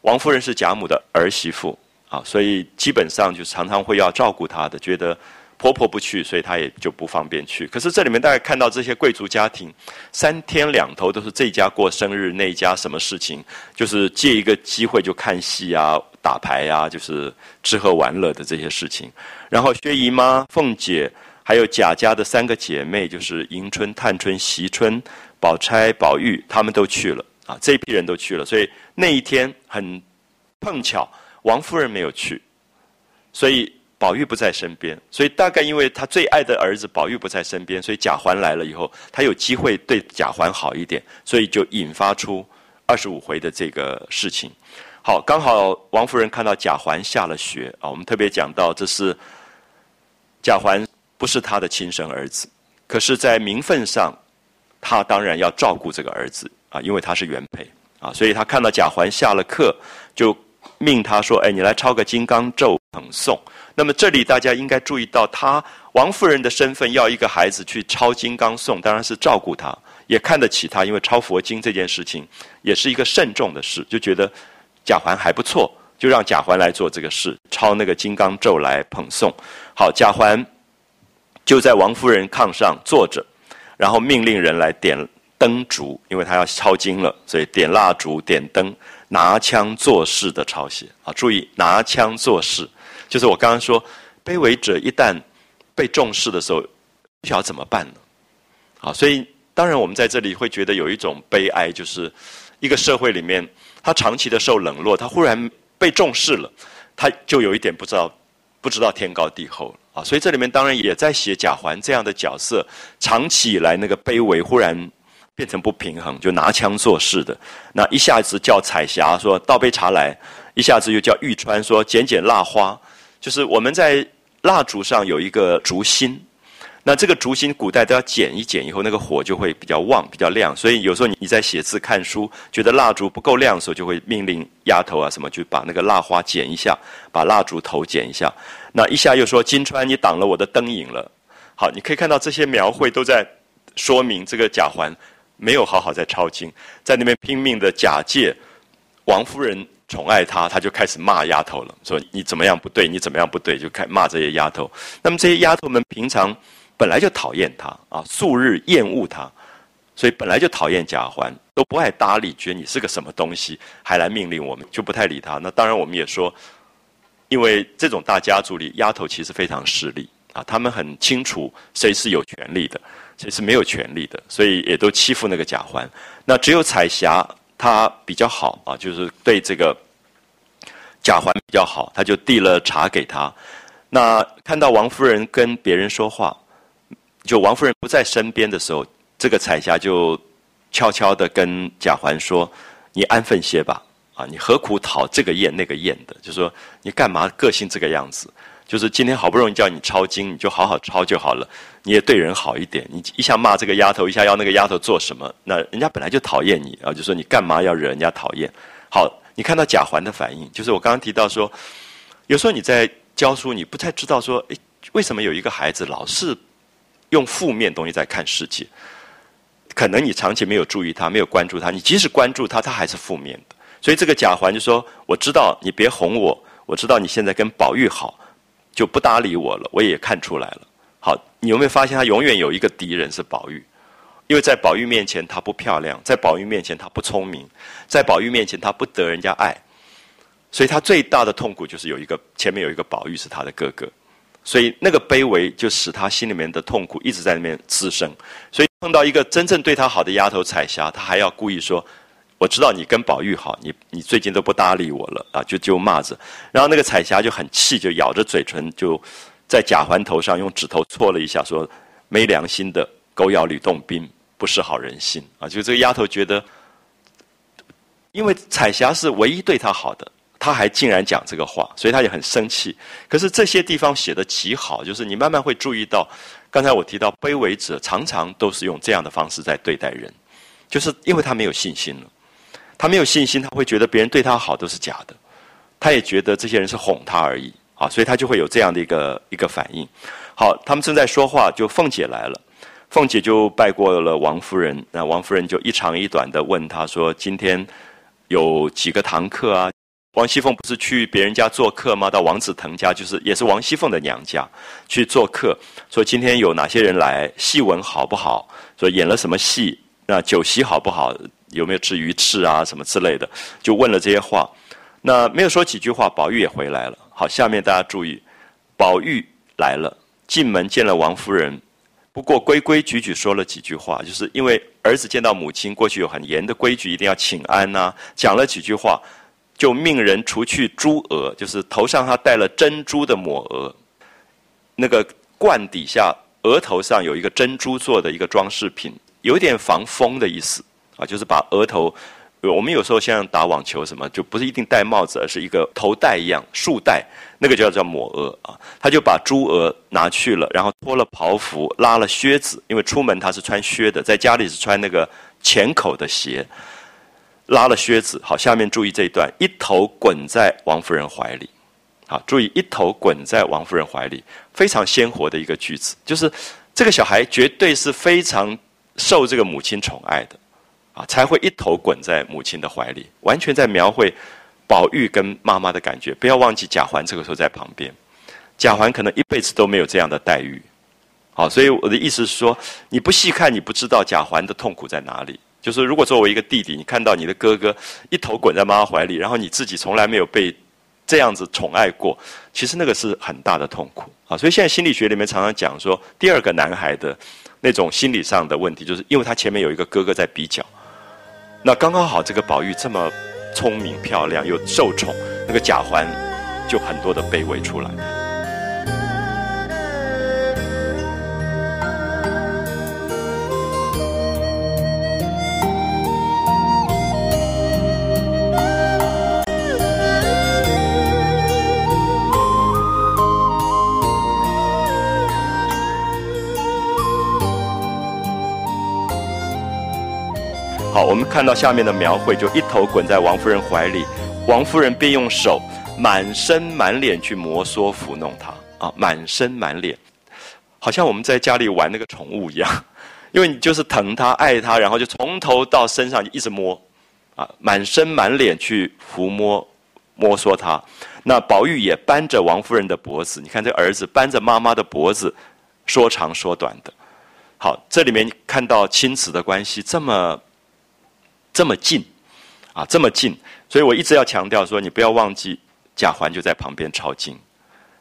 王夫人是贾母的儿媳妇啊，所以基本上就常常会要照顾她的，觉得。婆婆不去，所以她也就不方便去。可是这里面大概看到这些贵族家庭，三天两头都是这家过生日，那家什么事情，就是借一个机会就看戏啊、打牌啊，就是吃喝玩乐的这些事情。然后薛姨妈、凤姐，还有贾家的三个姐妹，就是迎春、探春、惜春、宝钗、宝玉，他们都去了啊，这一批人都去了。所以那一天很碰巧，王夫人没有去，所以。宝玉不在身边，所以大概因为他最爱的儿子宝玉不在身边，所以贾环来了以后，他有机会对贾环好一点，所以就引发出二十五回的这个事情。好，刚好王夫人看到贾环下了学啊，我们特别讲到这是贾环不是他的亲生儿子，可是，在名分上，他当然要照顾这个儿子啊，因为他是原配啊，所以他看到贾环下了课，就命他说：“哎，你来抄个金刚咒捧诵。”那么这里大家应该注意到，他王夫人的身份要一个孩子去抄金刚颂，当然是照顾他，也看得起他，因为抄佛经这件事情也是一个慎重的事，就觉得。贾环还不错，就让贾环来做这个事，抄那个金刚咒来捧诵。好，贾环就在王夫人炕上坐着，然后命令人来点灯烛，因为他要抄经了，所以点蜡烛、点灯，拿枪作势的抄写。啊，注意拿枪作势，就是我刚刚说，卑微者一旦被重视的时候，不晓得怎么办呢？好，所以当然我们在这里会觉得有一种悲哀，就是一个社会里面。他长期的受冷落，他忽然被重视了，他就有一点不知道不知道天高地厚了啊！所以这里面当然也在写贾环这样的角色，长期以来那个卑微忽然变成不平衡，就拿枪做事的。那一下子叫彩霞说倒杯茶来，一下子又叫玉川说捡捡蜡花，就是我们在蜡烛上有一个烛心。那这个烛芯，古代都要剪一剪以后，那个火就会比较旺、比较亮。所以有时候你你在写字、看书，觉得蜡烛不够亮的时候，就会命令丫头啊什么，就把那个蜡花剪一下，把蜡烛头剪一下。那一下又说金钏，你挡了我的灯影了。好，你可以看到这些描绘都在说明这个贾环没有好好在抄经，在那边拼命的假借王夫人宠爱他，他就开始骂丫头了，说你怎么样不对，你怎么样不对，就开骂这些丫头。那么这些丫头们平常。本来就讨厌他啊，素日厌恶他，所以本来就讨厌贾环，都不爱搭理，觉得你是个什么东西，还来命令我们，就不太理他。那当然，我们也说，因为这种大家族里，丫头其实非常势利啊，他们很清楚谁是有权利的，谁是没有权利的，所以也都欺负那个贾环。那只有彩霞她比较好啊，就是对这个贾环比较好，他就递了茶给他。那看到王夫人跟别人说话。就王夫人不在身边的时候，这个彩霞就悄悄的跟贾环说：“你安分些吧，啊，你何苦讨这个厌那个厌的？就说你干嘛个性这个样子？就是今天好不容易叫你抄经，你就好好抄就好了。你也对人好一点，你一下骂这个丫头，一下要那个丫头做什么？那人家本来就讨厌你啊，就说你干嘛要惹人家讨厌？好，你看到贾环的反应，就是我刚刚提到说，有时候你在教书，你不太知道说，诶，为什么有一个孩子老是。用负面东西在看世界，可能你长期没有注意他，没有关注他。你即使关注他，他还是负面的。所以这个贾环就说：“我知道你别哄我，我知道你现在跟宝玉好，就不搭理我了。我也看出来了。好，你有没有发现他永远有一个敌人是宝玉？因为在宝玉面前他不漂亮，在宝玉面前他不聪明，在宝玉面前他不得人家爱，所以他最大的痛苦就是有一个前面有一个宝玉是他的哥哥。”所以那个卑微就使他心里面的痛苦一直在那边滋生。所以碰到一个真正对他好的丫头彩霞，他还要故意说：“我知道你跟宝玉好，你你最近都不搭理我了啊！”就就骂着。然后那个彩霞就很气，就咬着嘴唇，就在贾环头上用指头戳了一下，说：“没良心的狗咬吕洞宾，不识好人心啊！”就这个丫头觉得，因为彩霞是唯一对她好的。她还竟然讲这个话，所以她也很生气。可是这些地方写的极好，就是你慢慢会注意到，刚才我提到卑微者常常都是用这样的方式在对待人，就是因为他没有信心了。他没有信心，他会觉得别人对他好都是假的，他也觉得这些人是哄他而已啊，所以他就会有这样的一个一个反应。好，他们正在说话，就凤姐来了，凤姐就拜过了王夫人，那王夫人就一长一短的问他说：“今天有几个堂客啊？”王熙凤不是去别人家做客吗？到王子腾家，就是也是王熙凤的娘家去做客。说今天有哪些人来？戏文好不好？说演了什么戏？那酒席好不好？有没有吃鱼翅啊？什么之类的？就问了这些话。那没有说几句话，宝玉也回来了。好，下面大家注意，宝玉来了，进门见了王夫人，不过规规矩矩说了几句话，就是因为儿子见到母亲，过去有很严的规矩，一定要请安呐。讲了几句话。就命人除去珠额，就是头上他戴了珍珠的抹额，那个冠底下额头上有一个珍珠做的一个装饰品，有点防风的意思啊，就是把额头。我们有时候像打网球什么，就不是一定戴帽子，而是一个头带一样束带，那个就叫抹额啊。他就把猪额拿去了，然后脱了袍服，拉了靴子，因为出门他是穿靴的，在家里是穿那个浅口的鞋，拉了靴子。好，下面注意这一段，一头滚在王夫人怀里。好，注意一头滚在王夫人怀里，非常鲜活的一个句子，就是这个小孩绝对是非常受这个母亲宠爱的。啊，才会一头滚在母亲的怀里，完全在描绘宝玉跟妈妈的感觉。不要忘记贾环这个时候在旁边，贾环可能一辈子都没有这样的待遇。好，所以我的意思是说，你不细看，你不知道贾环的痛苦在哪里。就是如果作为一个弟弟，你看到你的哥哥一头滚在妈妈怀里，然后你自己从来没有被这样子宠爱过，其实那个是很大的痛苦啊。所以现在心理学里面常常讲说，第二个男孩的那种心理上的问题，就是因为他前面有一个哥哥在比较。那刚刚好，这个宝玉这么聪明漂亮又受宠，那个贾环就很多的卑微出来。好，我们看到下面的描绘，就一头滚在王夫人怀里，王夫人便用手满身满脸去摩挲抚弄他啊，满身满脸，好像我们在家里玩那个宠物一样，因为你就是疼他爱他，然后就从头到身上一直摸，啊，满身满脸去抚摸摸索他。那宝玉也扳着王夫人的脖子，你看这儿子扳着妈妈的脖子，说长说短的。好，这里面看到亲子的关系这么。这么近，啊，这么近，所以我一直要强调说，你不要忘记贾环就在旁边抄经，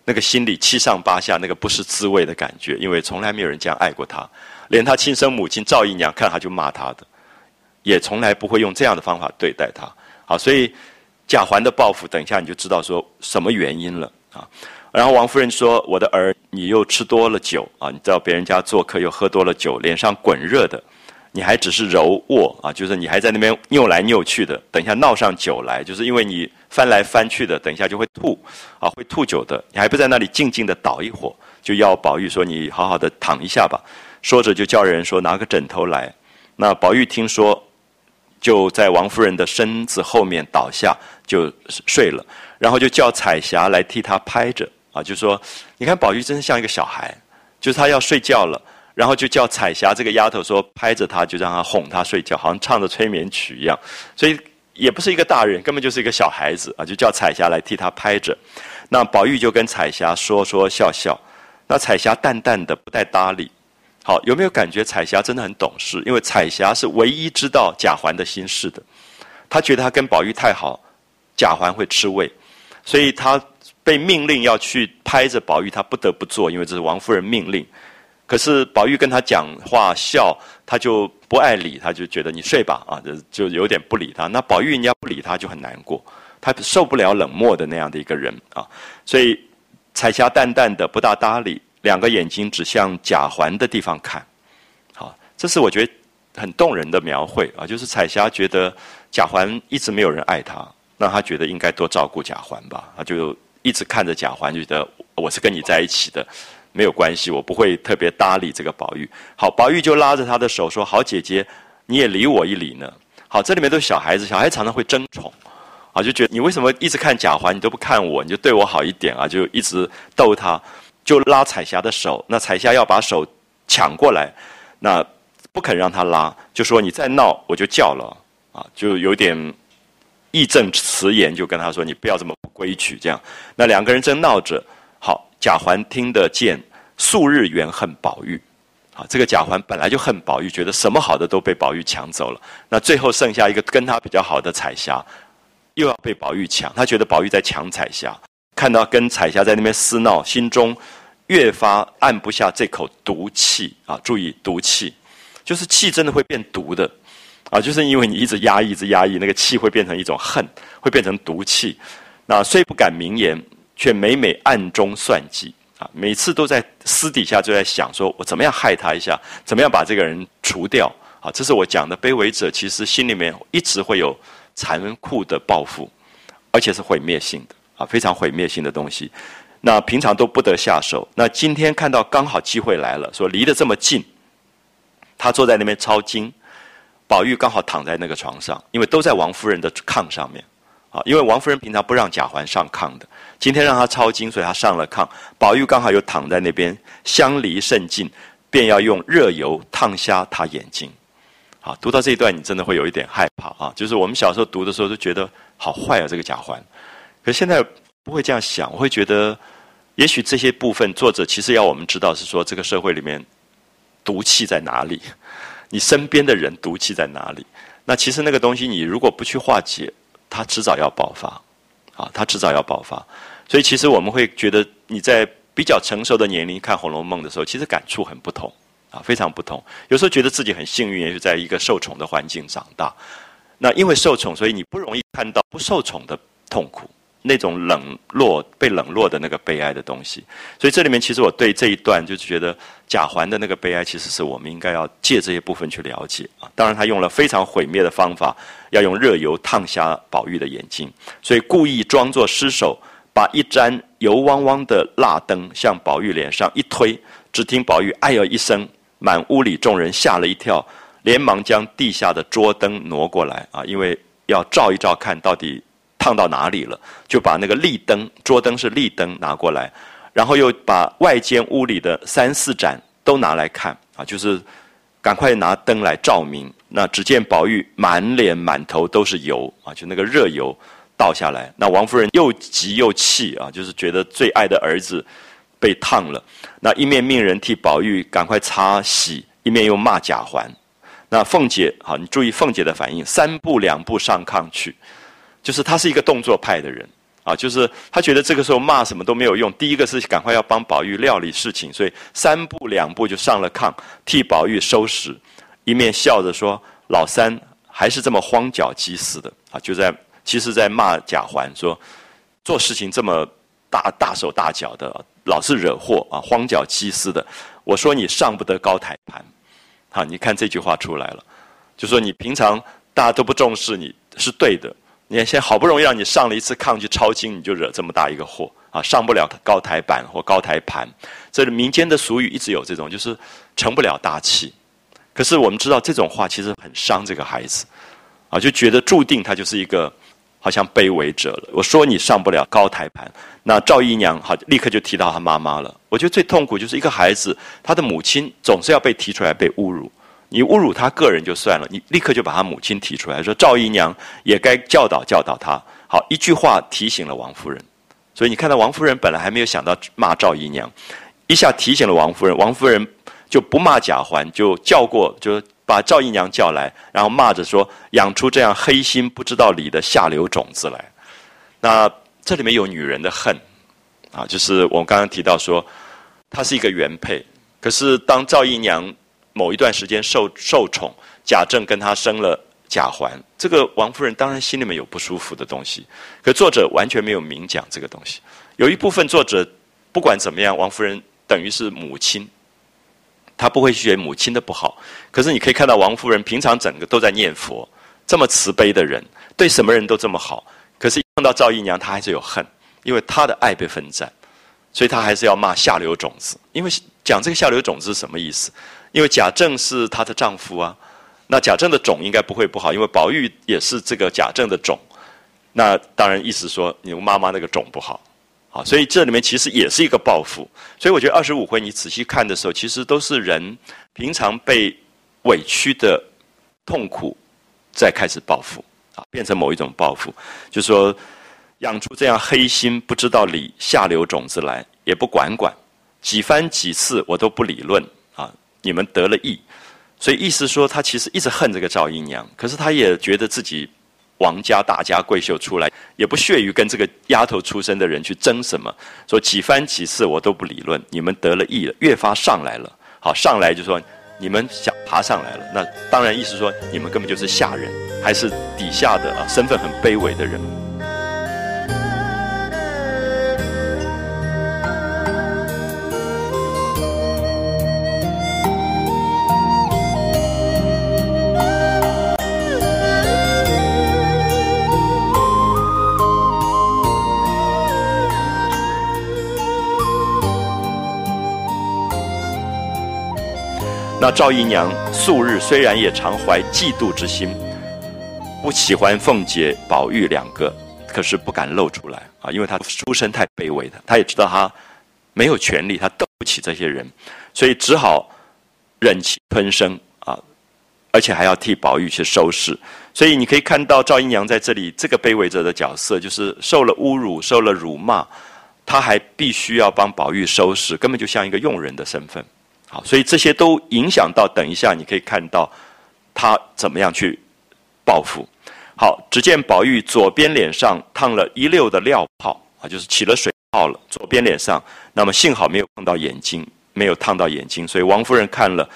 那个心里七上八下，那个不是滋味的感觉，因为从来没有人这样爱过他，连他亲生母亲赵姨娘看他就骂他的，也从来不会用这样的方法对待他。好，所以贾环的报复，等一下你就知道说什么原因了啊。然后王夫人说：“我的儿，你又吃多了酒啊，你到别人家做客又喝多了酒，脸上滚热的。”你还只是揉握啊，就是你还在那边扭来扭去的，等一下闹上酒来，就是因为你翻来翻去的，等一下就会吐，啊，会吐酒的。你还不在那里静静的倒一会儿，就要宝玉说你好好的躺一下吧。说着就叫人说拿个枕头来。那宝玉听说，就在王夫人的身子后面倒下就睡了，然后就叫彩霞来替他拍着啊，就说你看宝玉真像一个小孩，就是他要睡觉了。然后就叫彩霞这个丫头说拍着她，就让她哄她睡觉，好像唱着催眠曲一样。所以也不是一个大人，根本就是一个小孩子啊！就叫彩霞来替她拍着。那宝玉就跟彩霞说说笑笑。那彩霞淡淡的不带搭理。好，有没有感觉彩霞真的很懂事？因为彩霞是唯一知道贾环的心事的。她觉得她跟宝玉太好，贾环会吃味，所以她被命令要去拍着宝玉，她不得不做，因为这是王夫人命令。可是宝玉跟他讲话笑，他就不爱理，他就觉得你睡吧啊，就就有点不理他。那宝玉人家不理他就很难过，他受不了冷漠的那样的一个人啊。所以彩霞淡淡的不大搭理，两个眼睛指向贾环的地方看。好，这是我觉得很动人的描绘啊，就是彩霞觉得贾环一直没有人爱他，那他觉得应该多照顾贾环吧，他就一直看着贾环，就觉得我是跟你在一起的。没有关系，我不会特别搭理这个宝玉。好，宝玉就拉着他的手说：“好姐姐，你也理我一理呢。”好，这里面都是小孩子，小孩常常会争宠，啊，就觉得你为什么一直看贾环，你都不看我，你就对我好一点啊，就一直逗他，就拉彩霞的手。那彩霞要把手抢过来，那不肯让他拉，就说：“你再闹，我就叫了。”啊，就有点义正辞严，就跟他说：“你不要这么不规矩。”这样，那两个人正闹着。贾环听得见，数日原恨宝玉。好，这个贾环本来就恨宝玉，觉得什么好的都被宝玉抢走了。那最后剩下一个跟他比较好的彩霞，又要被宝玉抢，他觉得宝玉在抢彩霞。看到跟彩霞在那边厮闹，心中越发按不下这口毒气啊！注意，毒气就是气，真的会变毒的啊！就是因为你一直压抑，一直压抑，那个气会变成一种恨，会变成毒气。那虽不敢明言。却每每暗中算计啊！每次都在私底下就在想，说我怎么样害他一下，怎么样把这个人除掉。啊，这是我讲的卑微者，其实心里面一直会有残酷的报复，而且是毁灭性的啊，非常毁灭性的东西。那平常都不得下手，那今天看到刚好机会来了，说离得这么近，他坐在那边抄经，宝玉刚好躺在那个床上，因为都在王夫人的炕上面啊，因为王夫人平常不让贾环上炕的，今天让他抄经，所以他上了炕，宝玉刚好又躺在那边，相离甚近，便要用热油烫瞎他眼睛。好，读到这一段，你真的会有一点害怕啊！就是我们小时候读的时候，都觉得好坏啊，这个贾环。可现在不会这样想，我会觉得，也许这些部分作者其实要我们知道，是说这个社会里面毒气在哪里，你身边的人毒气在哪里。那其实那个东西，你如果不去化解，它迟早要爆发。啊，它迟早要爆发。所以其实我们会觉得，你在比较成熟的年龄看《红楼梦》的时候，其实感触很不同。啊，非常不同。有时候觉得自己很幸运，也是在一个受宠的环境长大。那因为受宠，所以你不容易看到不受宠的痛苦，那种冷落、被冷落的那个悲哀的东西。所以这里面其实我对这一段就是觉得贾环的那个悲哀，其实是我们应该要借这些部分去了解啊。当然，他用了非常毁灭的方法，要用热油烫瞎宝玉的眼睛，所以故意装作失手，把一盏油汪汪的蜡灯向宝玉脸上一推，只听宝玉哎呀一声。满屋里众人吓了一跳，连忙将地下的桌灯挪过来啊，因为要照一照，看到底烫到哪里了，就把那个立灯，桌灯是立灯拿过来，然后又把外间屋里的三四盏都拿来看啊，就是赶快拿灯来照明。那只见宝玉满脸满头都是油啊，就那个热油倒下来。那王夫人又急又气啊，就是觉得最爱的儿子。被烫了，那一面命人替宝玉赶快擦洗，一面又骂贾环。那凤姐，好，你注意凤姐的反应，三步两步上炕去，就是她是一个动作派的人啊，就是她觉得这个时候骂什么都没有用。第一个是赶快要帮宝玉料理事情，所以三步两步就上了炕，替宝玉收拾，一面笑着说：“老三还是这么荒脚鸡似的啊！”就在其实，在骂贾环说，做事情这么大大手大脚的。老是惹祸啊，荒脚鸡似的。我说你上不得高台盘，好，你看这句话出来了，就说你平常大家都不重视你是对的。你看现在好不容易让你上了一次炕去抄经，你就惹这么大一个祸啊，上不了高台板或高台盘。这民间的俗语一直有这种，就是成不了大器。可是我们知道这种话其实很伤这个孩子啊，就觉得注定他就是一个。好像卑微者了。我说你上不了高台盘，那赵姨娘好立刻就提到她妈妈了。我觉得最痛苦就是一个孩子，他的母亲总是要被提出来被侮辱。你侮辱他个人就算了，你立刻就把他母亲提出来，说赵姨娘也该教导教导他。好一句话提醒了王夫人，所以你看到王夫人本来还没有想到骂赵姨娘，一下提醒了王夫人，王夫人就不骂贾环，就叫过就。把赵姨娘叫来，然后骂着说：“养出这样黑心不知道理的下流种子来。”那这里面有女人的恨啊，就是我刚刚提到说，她是一个原配，可是当赵姨娘某一段时间受受宠，贾政跟她生了贾环，这个王夫人当然心里面有不舒服的东西，可作者完全没有明讲这个东西。有一部分作者不管怎么样，王夫人等于是母亲。他不会学母亲的不好，可是你可以看到王夫人平常整个都在念佛，这么慈悲的人，对什么人都这么好。可是碰到赵姨娘，她还是有恨，因为她的爱被分占，所以她还是要骂下流种子。因为讲这个下流种子是什么意思？因为贾政是她的丈夫啊，那贾政的种应该不会不好，因为宝玉也是这个贾政的种，那当然意思说你妈妈那个种不好。好，所以这里面其实也是一个报复。所以我觉得二十五回你仔细看的时候，其实都是人平常被委屈的痛苦，在开始报复啊，变成某一种报复，就说养出这样黑心不知道理下流种子来，也不管管，几番几次我都不理论啊，你们得了意，所以意思说他其实一直恨这个赵姨娘，可是他也觉得自己。王家大家闺秀出来，也不屑于跟这个丫头出身的人去争什么。说几番几次我都不理论，你们得了意了，越发上来了。好，上来就说你们想爬上来了，那当然意思说你们根本就是下人，还是底下的啊，身份很卑微的人。赵姨娘素日虽然也常怀嫉妒之心，不喜欢凤姐、宝玉两个，可是不敢露出来啊，因为她出身太卑微的，她也知道她没有权利，她斗不起这些人，所以只好忍气吞声啊，而且还要替宝玉去收拾。所以你可以看到赵姨娘在这里这个卑微者的角色，就是受了侮辱、受了辱骂，她还必须要帮宝玉收拾，根本就像一个佣人的身份。好，所以这些都影响到等一下你可以看到他怎么样去报复。好，只见宝玉左边脸上烫了一溜的料泡啊，就是起了水泡了，左边脸上。那么幸好没有碰到眼睛，没有烫到眼睛，所以王夫人看了。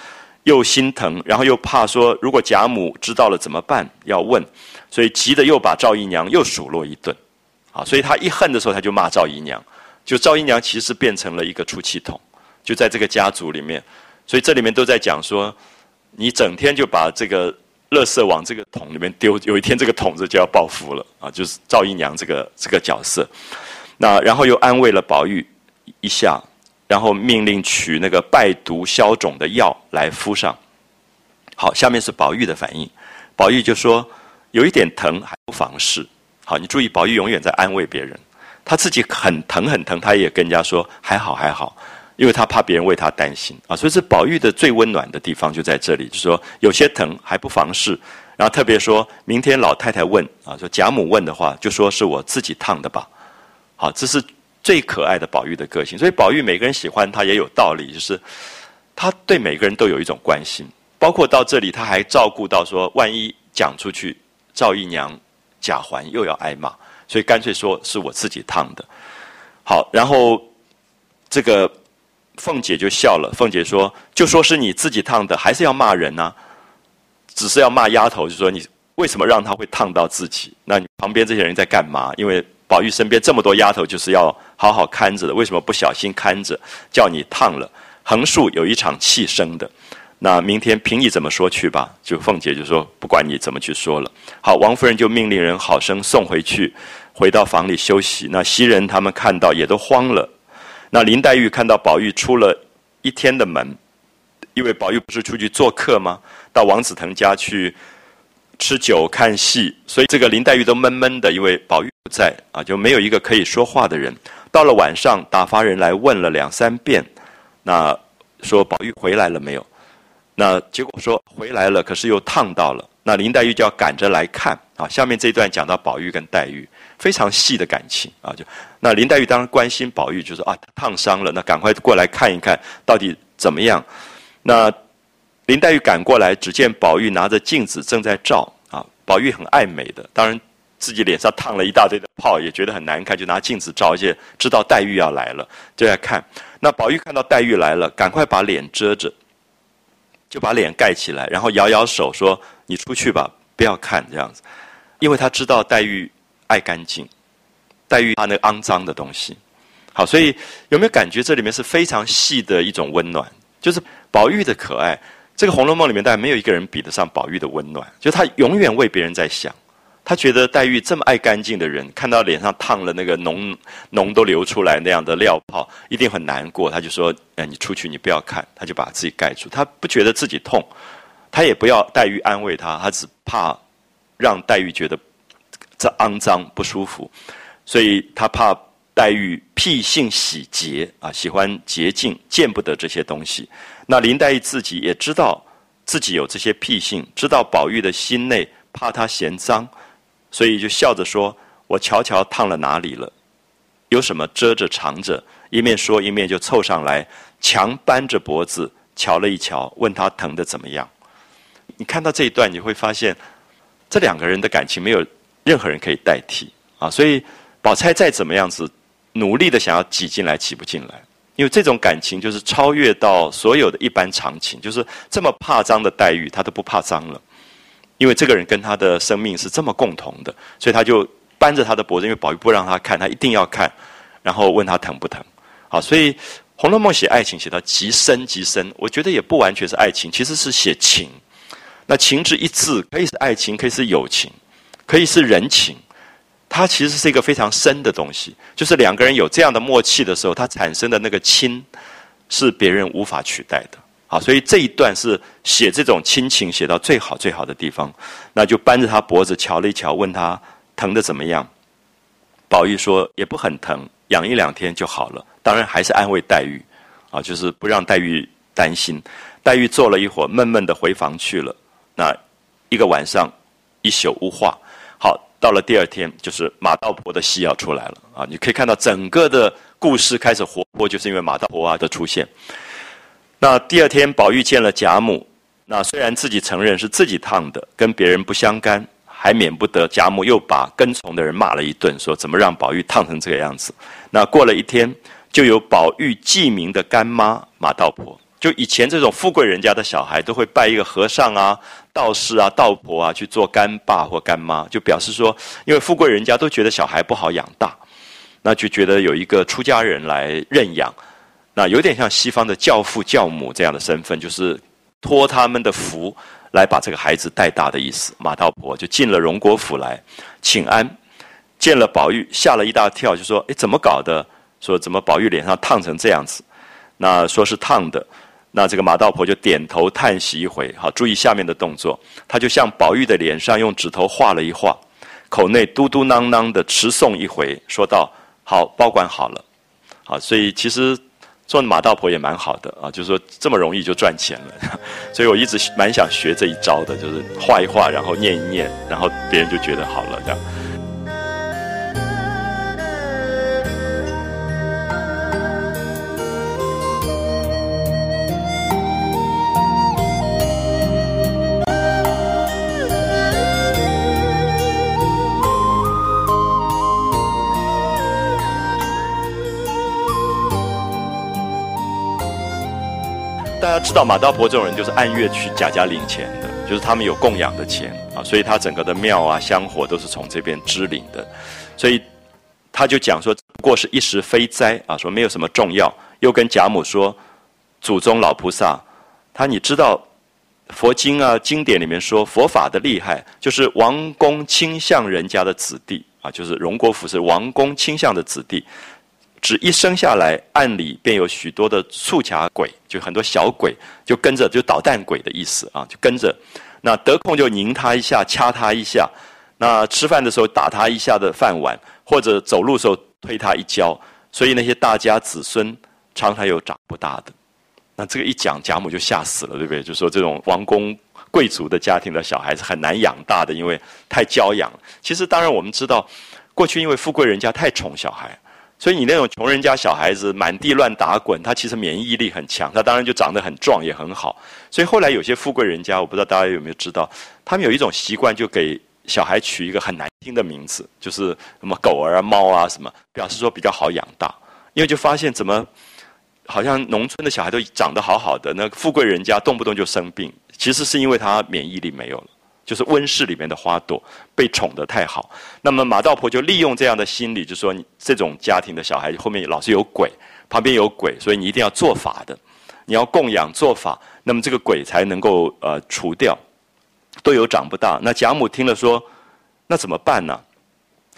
又心疼，然后又怕说，如果贾母知道了怎么办？要问，所以急得又把赵姨娘又数落一顿，啊，所以他一恨的时候，他就骂赵姨娘，就赵姨娘其实变成了一个出气筒，就在这个家族里面，所以这里面都在讲说，你整天就把这个垃圾往这个桶里面丢，有一天这个桶子就要报复了啊，就是赵姨娘这个这个角色，那然后又安慰了宝玉一下。然后命令取那个败毒消肿的药来敷上。好，下面是宝玉的反应。宝玉就说：“有一点疼，还不妨事。”好，你注意，宝玉永远在安慰别人。他自己很疼很疼，他也跟人家说：“还好还好。”因为他怕别人为他担心啊。所以，是宝玉的最温暖的地方就在这里，就是说有些疼还不妨事。然后特别说明天老太太问啊，说贾母问的话，就说是我自己烫的吧。好，这是。最可爱的宝玉的个性，所以宝玉每个人喜欢他也有道理，就是他对每个人都有一种关心，包括到这里他还照顾到说，万一讲出去，赵姨娘、贾环又要挨骂，所以干脆说是我自己烫的。好，然后这个凤姐就笑了，凤姐说：“就说是你自己烫的，还是要骂人呢？只是要骂丫头，就说你为什么让她会烫到自己？那你旁边这些人在干嘛？因为。”宝玉身边这么多丫头，就是要好好看着的。为什么不小心看着，叫你烫了？横竖有一场气生的。那明天凭你怎么说去吧。就凤姐就说不管你怎么去说了。好，王夫人就命令人好生送回去，回到房里休息。那袭人他们看到也都慌了。那林黛玉看到宝玉出了一天的门，因为宝玉不是出去做客吗？到王子腾家去。吃酒看戏，所以这个林黛玉都闷闷的，因为宝玉不在啊，就没有一个可以说话的人。到了晚上，打发人来问了两三遍，那说宝玉回来了没有？那结果说回来了，可是又烫到了。那林黛玉就要赶着来看啊。下面这一段讲到宝玉跟黛玉非常细的感情啊，就那林黛玉当然关心宝玉，就说啊烫伤了，那赶快过来看一看到底怎么样。那。林黛玉赶过来，只见宝玉拿着镜子正在照啊。宝玉很爱美的，当然自己脸上烫了一大堆的泡，也觉得很难看，就拿镜子照，而且知道黛玉要来了，就在看。那宝玉看到黛玉来了，赶快把脸遮着，就把脸盖起来，然后摇摇手说：“你出去吧，不要看这样子。”因为他知道黛玉爱干净，黛玉怕那肮脏的东西。好，所以有没有感觉这里面是非常细的一种温暖？就是宝玉的可爱。这个《红楼梦》里面，大概没有一个人比得上宝玉的温暖。就他永远为别人在想，他觉得黛玉这么爱干净的人，看到脸上烫了那个脓脓都流出来那样的料泡，一定很难过。他就说：“哎，你出去，你不要看。”他就把自己盖住。他不觉得自己痛，他也不要黛玉安慰他，他只怕让黛玉觉得这肮脏不舒服，所以他怕。黛玉癖性喜洁啊，喜欢洁净，见不得这些东西。那林黛玉自己也知道自己有这些癖性，知道宝玉的心内怕他嫌脏，所以就笑着说：“我瞧瞧烫了哪里了，有什么遮着藏着。”一面说一面就凑上来，强扳着脖子瞧了一瞧，问他疼的怎么样。你看到这一段，你会发现这两个人的感情没有任何人可以代替啊。所以宝钗再怎么样子。努力的想要挤进来，挤不进来，因为这种感情就是超越到所有的一般常情，就是这么怕脏的黛玉，她都不怕脏了，因为这个人跟她的生命是这么共同的，所以他就扳着她的脖子，因为宝玉不让他看，他一定要看，然后问他疼不疼。好，所以《红楼梦》写爱情写到极深极深，我觉得也不完全是爱情，其实是写情。那情之一字，可以是爱情，可以是友情，可以是人情。它其实是一个非常深的东西，就是两个人有这样的默契的时候，它产生的那个亲，是别人无法取代的。好，所以这一段是写这种亲情写到最好最好的地方，那就扳着他脖子瞧了一瞧，问他疼的怎么样？宝玉说也不很疼，养一两天就好了。当然还是安慰黛玉，啊，就是不让黛玉担心。黛玉坐了一会儿，闷闷的回房去了。那一个晚上一宿无话。到了第二天，就是马道婆的戏要出来了啊！你可以看到整个的故事开始活泼，就是因为马道婆啊的出现。那第二天，宝玉见了贾母，那虽然自己承认是自己烫的，跟别人不相干，还免不得贾母又把跟从的人骂了一顿，说怎么让宝玉烫成这个样子。那过了一天，就有宝玉记名的干妈马道婆，就以前这种富贵人家的小孩，都会拜一个和尚啊、道士啊、道婆啊去做干爸或干妈，就表示说，因为富贵人家都觉得小孩不好养大，那就觉得有一个出家人来认养。那有点像西方的教父教母这样的身份，就是托他们的福来把这个孩子带大的意思。马道婆就进了荣国府来请安，见了宝玉，吓了一大跳，就说：“哎，怎么搞的？说怎么宝玉脸上烫成这样子？那说是烫的。那这个马道婆就点头叹息一回。好，注意下面的动作，他就向宝玉的脸上用指头画了一画，口内嘟嘟囔囔的持诵一回，说道：好，保管好了。好，所以其实。做马道婆也蛮好的啊，就是说这么容易就赚钱了，所以我一直蛮想学这一招的，就是画一画，然后念一念，然后别人就觉得好了这样。知道马道婆这种人就是按月去贾家领钱的，就是他们有供养的钱啊，所以他整个的庙啊香火都是从这边支领的，所以他就讲说不过是一时非灾啊，说没有什么重要。又跟贾母说，祖宗老菩萨，他你知道佛经啊经典里面说佛法的厉害，就是王公倾向人家的子弟啊，就是荣国府是王公倾向的子弟。只一生下来，暗里便有许多的促卡鬼，就很多小鬼就跟着，就捣蛋鬼的意思啊，就跟着。那得空就拧他一下，掐他一下。那吃饭的时候打他一下的饭碗，或者走路的时候推他一跤。所以那些大家子孙常常有长不大的。那这个一讲，贾母就吓死了，对不对？就说这种王公贵族的家庭的小孩子很难养大的，因为太娇养。其实当然我们知道，过去因为富贵人家太宠小孩。所以你那种穷人家小孩子满地乱打滚，他其实免疫力很强，他当然就长得很壮也很好。所以后来有些富贵人家，我不知道大家有没有知道，他们有一种习惯，就给小孩取一个很难听的名字，就是什么狗儿啊、猫啊什么，表示说比较好养大。因为就发现怎么好像农村的小孩都长得好好的，那富贵人家动不动就生病，其实是因为他免疫力没有了。就是温室里面的花朵被宠得太好，那么马道婆就利用这样的心理，就说你这种家庭的小孩后面老是有鬼，旁边有鬼，所以你一定要做法的，你要供养做法，那么这个鬼才能够呃除掉。都有长不大，那贾母听了说，那怎么办呢？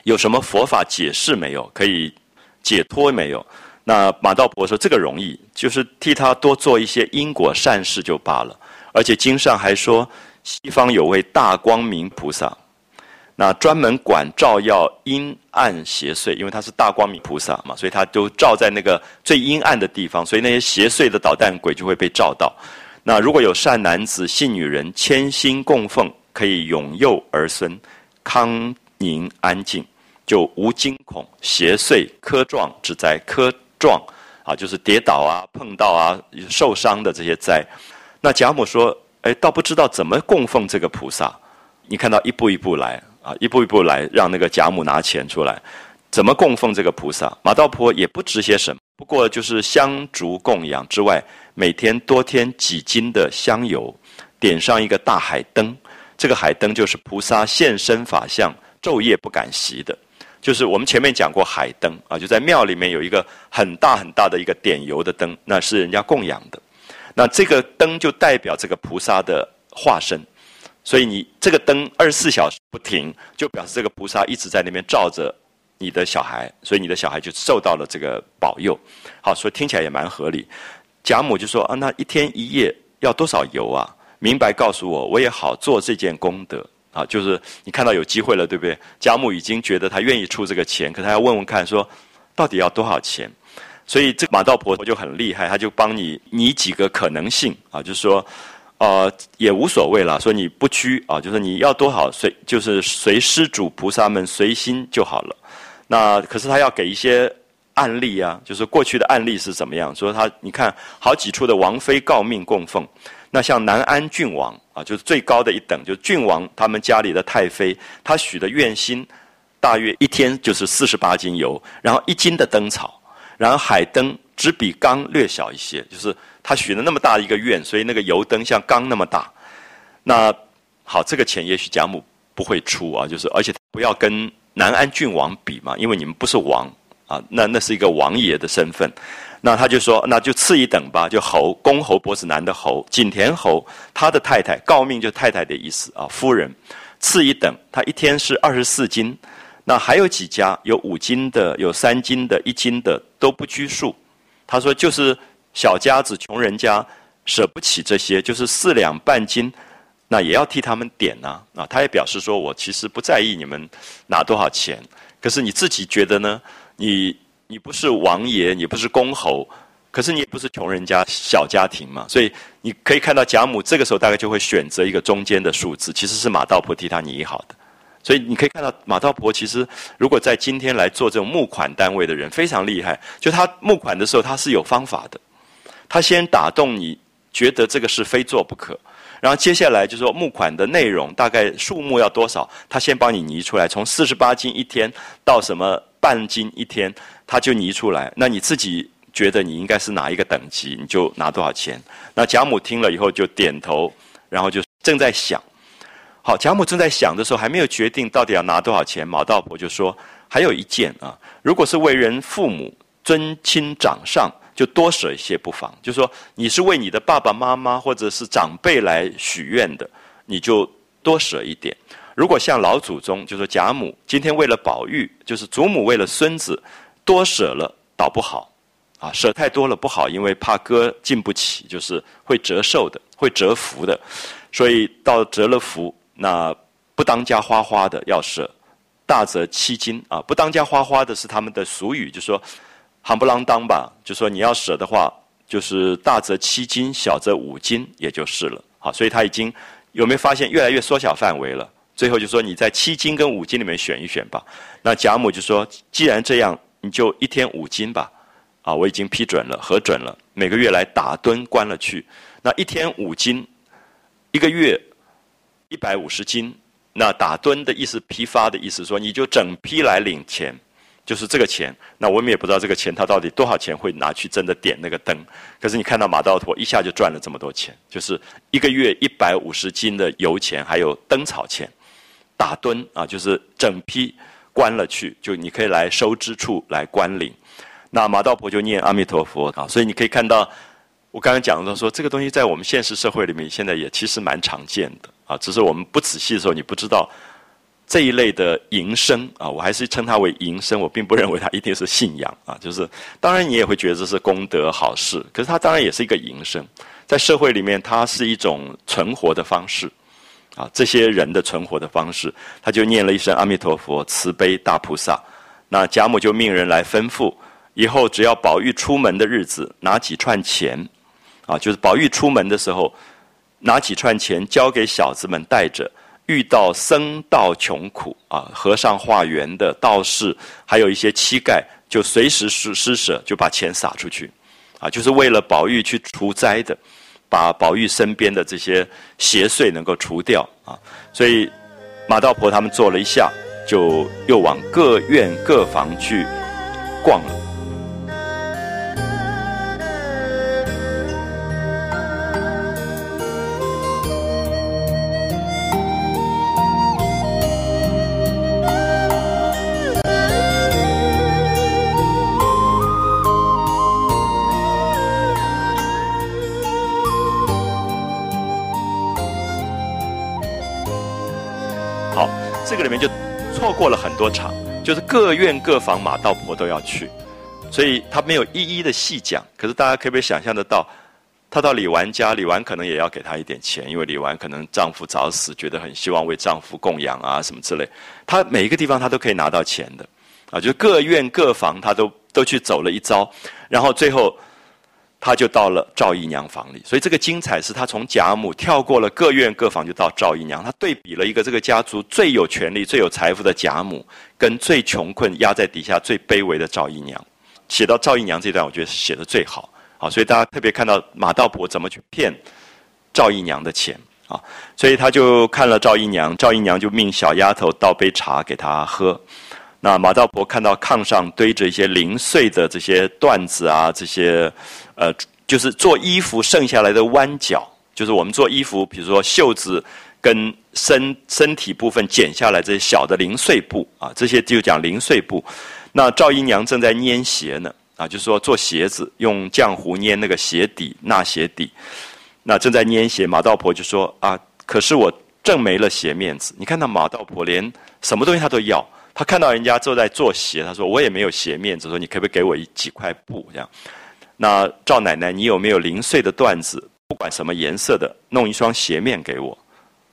有什么佛法解释没有？可以解脱没有？那马道婆说这个容易，就是替他多做一些因果善事就罢了，而且经上还说。西方有位大光明菩萨，那专门管照耀阴暗邪祟，因为他是大光明菩萨嘛，所以他都照在那个最阴暗的地方，所以那些邪祟的捣蛋鬼就会被照到。那如果有善男子、信女人谦心供奉，可以永佑儿孙，康宁安静，就无惊恐邪祟磕撞之灾。磕撞啊，就是跌倒啊、碰到啊、受伤的这些灾。那贾母说。哎，倒不知道怎么供奉这个菩萨。你看到一步一步来啊，一步一步来，让那个贾母拿钱出来，怎么供奉这个菩萨？马道婆也不值些什么，不过就是香烛供养之外，每天多添几斤的香油，点上一个大海灯。这个海灯就是菩萨现身法相，昼夜不敢熄的。就是我们前面讲过海灯啊，就在庙里面有一个很大很大的一个点油的灯，那是人家供养的。那这个灯就代表这个菩萨的化身，所以你这个灯二十四小时不停，就表示这个菩萨一直在那边照着你的小孩，所以你的小孩就受到了这个保佑。好，所以听起来也蛮合理。贾母就说啊，那一天一夜要多少油啊？明白告诉我，我也好做这件功德啊。就是你看到有机会了，对不对？贾母已经觉得他愿意出这个钱，可他要问问看，说到底要多少钱？所以这马道婆就很厉害，他就帮你拟几个可能性啊，就是说，呃，也无所谓了，说你不拘啊，就是你要多少随，就是随施主菩萨们随心就好了。那可是他要给一些案例啊，就是过去的案例是怎么样？说他你看好几处的王妃诰命供奉，那像南安郡王啊，就是最高的一等，就是郡王他们家里的太妃，他许的愿心大约一天就是四十八斤油，然后一斤的灯草。然后海灯只比缸略小一些，就是他许了那么大一个愿，所以那个油灯像缸那么大。那好，这个钱也许贾母不会出啊，就是而且不要跟南安郡王比嘛，因为你们不是王啊，那那是一个王爷的身份。那他就说，那就次一等吧，就侯公侯伯子男的侯景田侯，他的太太诰命就太太的意思啊，夫人次一等，他一天是二十四斤。那还有几家有五斤的，有三斤的，一斤的都不拘束。他说就是小家子、穷人家舍不起这些，就是四两半斤，那也要替他们点呐。啊，他也表示说我其实不在意你们拿多少钱，可是你自己觉得呢？你你不是王爷，你不是公侯，可是你也不是穷人家小家庭嘛，所以你可以看到贾母这个时候大概就会选择一个中间的数字，其实是马道婆替他拟好的。所以你可以看到马道婆其实，如果在今天来做这种募款单位的人非常厉害。就他募款的时候，他是有方法的。他先打动你觉得这个事非做不可，然后接下来就说募款的内容大概数目要多少，他先帮你拟出来，从四十八斤一天到什么半斤一天，他就拟出来。那你自己觉得你应该是哪一个等级，你就拿多少钱。那贾母听了以后就点头，然后就正在想。好，贾母正在想的时候，还没有决定到底要拿多少钱。马道婆就说：“还有一件啊，如果是为人父母、尊亲长上，就多舍一些不妨。就说你是为你的爸爸妈妈或者是长辈来许愿的，你就多舍一点。如果像老祖宗，就说贾母今天为了宝玉，就是祖母为了孙子，多舍了倒不好啊，舍太多了不好，因为怕哥进不起，就是会折寿的，会折福的，所以到折了福。”那不当家花花的要舍，大则七斤啊！不当家花花的是他们的俗语，就说行不啷当吧，就说你要舍的话，就是大则七斤，小则五斤，也就是了。好，所以他已经有没有发现越来越缩小范围了？最后就说你在七斤跟五斤里面选一选吧。那贾母就说，既然这样，你就一天五斤吧。啊，我已经批准了，核准了，每个月来打吨关了去。那一天五斤，一个月。一百五十斤，那打吨的意思，批发的意思，说你就整批来领钱，就是这个钱。那我们也不知道这个钱他到底多少钱会拿去真的点那个灯。可是你看到马道婆一下就赚了这么多钱，就是一个月一百五十斤的油钱，还有灯草钱，打吨啊，就是整批关了去，就你可以来收支处来关领。那马道婆就念阿弥陀佛啊，所以你可以看到，我刚刚讲的说这个东西在我们现实社会里面现在也其实蛮常见的。啊，只是我们不仔细的时候，你不知道这一类的营生啊，我还是称它为营生，我并不认为它一定是信仰啊。就是当然你也会觉得这是功德好事，可是它当然也是一个营生，在社会里面它是一种存活的方式啊。这些人的存活的方式，他就念了一声阿弥陀佛，慈悲大菩萨。那贾母就命人来吩咐，以后只要宝玉出门的日子，拿几串钱啊，就是宝玉出门的时候。拿几串钱交给小子们带着，遇到僧道穷苦啊，和尚化缘的道士，还有一些乞丐，就随时施施舍，就把钱撒出去，啊，就是为了宝玉去除灾的，把宝玉身边的这些邪祟能够除掉啊。所以马道婆他们坐了一下，就又往各院各房去逛了。过了很多场，就是各院各房马道婆都要去，所以他没有一一的细讲。可是大家可不可以想象得到，她到李纨家，李纨可能也要给她一点钱，因为李纨可能丈夫早死，觉得很希望为丈夫供养啊什么之类。她每一个地方她都可以拿到钱的，啊，就是各院各房她都都去走了一遭，然后最后。他就到了赵姨娘房里，所以这个精彩是他从贾母跳过了各院各房，就到赵姨娘。他对比了一个这个家族最有权力、最有财富的贾母，跟最穷困压在底下最卑微的赵姨娘。写到赵姨娘这段，我觉得写的最好。好，所以大家特别看到马道婆怎么去骗赵姨娘的钱啊。所以他就看了赵姨娘，赵姨娘就命小丫头倒杯茶给他喝。那马道婆看到炕上堆着一些零碎的这些缎子啊，这些。呃，就是做衣服剩下来的弯角，就是我们做衣服，比如说袖子跟身身体部分剪下来这些小的零碎布啊，这些就讲零碎布。那赵姨娘正在粘鞋呢，啊，就是说做鞋子用浆糊粘那个鞋底、纳鞋底。那正在粘鞋，马道婆就说啊，可是我正没了鞋面子。你看那马道婆连什么东西她都要，他看到人家坐在做鞋，他说我也没有鞋面子，说你可不可以给我一几块布这样。那赵奶奶，你有没有零碎的缎子？不管什么颜色的，弄一双鞋面给我。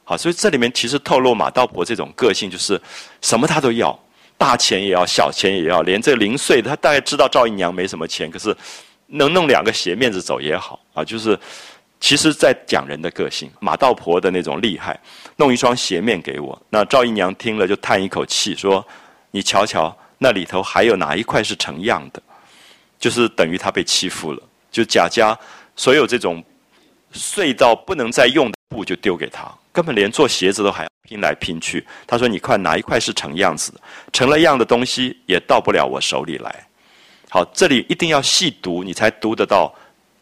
好，所以这里面其实透露马道婆这种个性，就是什么她都要，大钱也要，小钱也要，连这零碎的，她大概知道赵姨娘没什么钱，可是能弄两个鞋面子走也好啊。就是其实在讲人的个性，马道婆的那种厉害，弄一双鞋面给我。那赵姨娘听了就叹一口气，说：“你瞧瞧，那里头还有哪一块是成样的？”就是等于他被欺负了，就贾家所有这种碎到不能再用的布就丢给他，根本连做鞋子都还要拼来拼去。他说：“你看哪一块是成样子的？成了样的东西也到不了我手里来。”好，这里一定要细读，你才读得到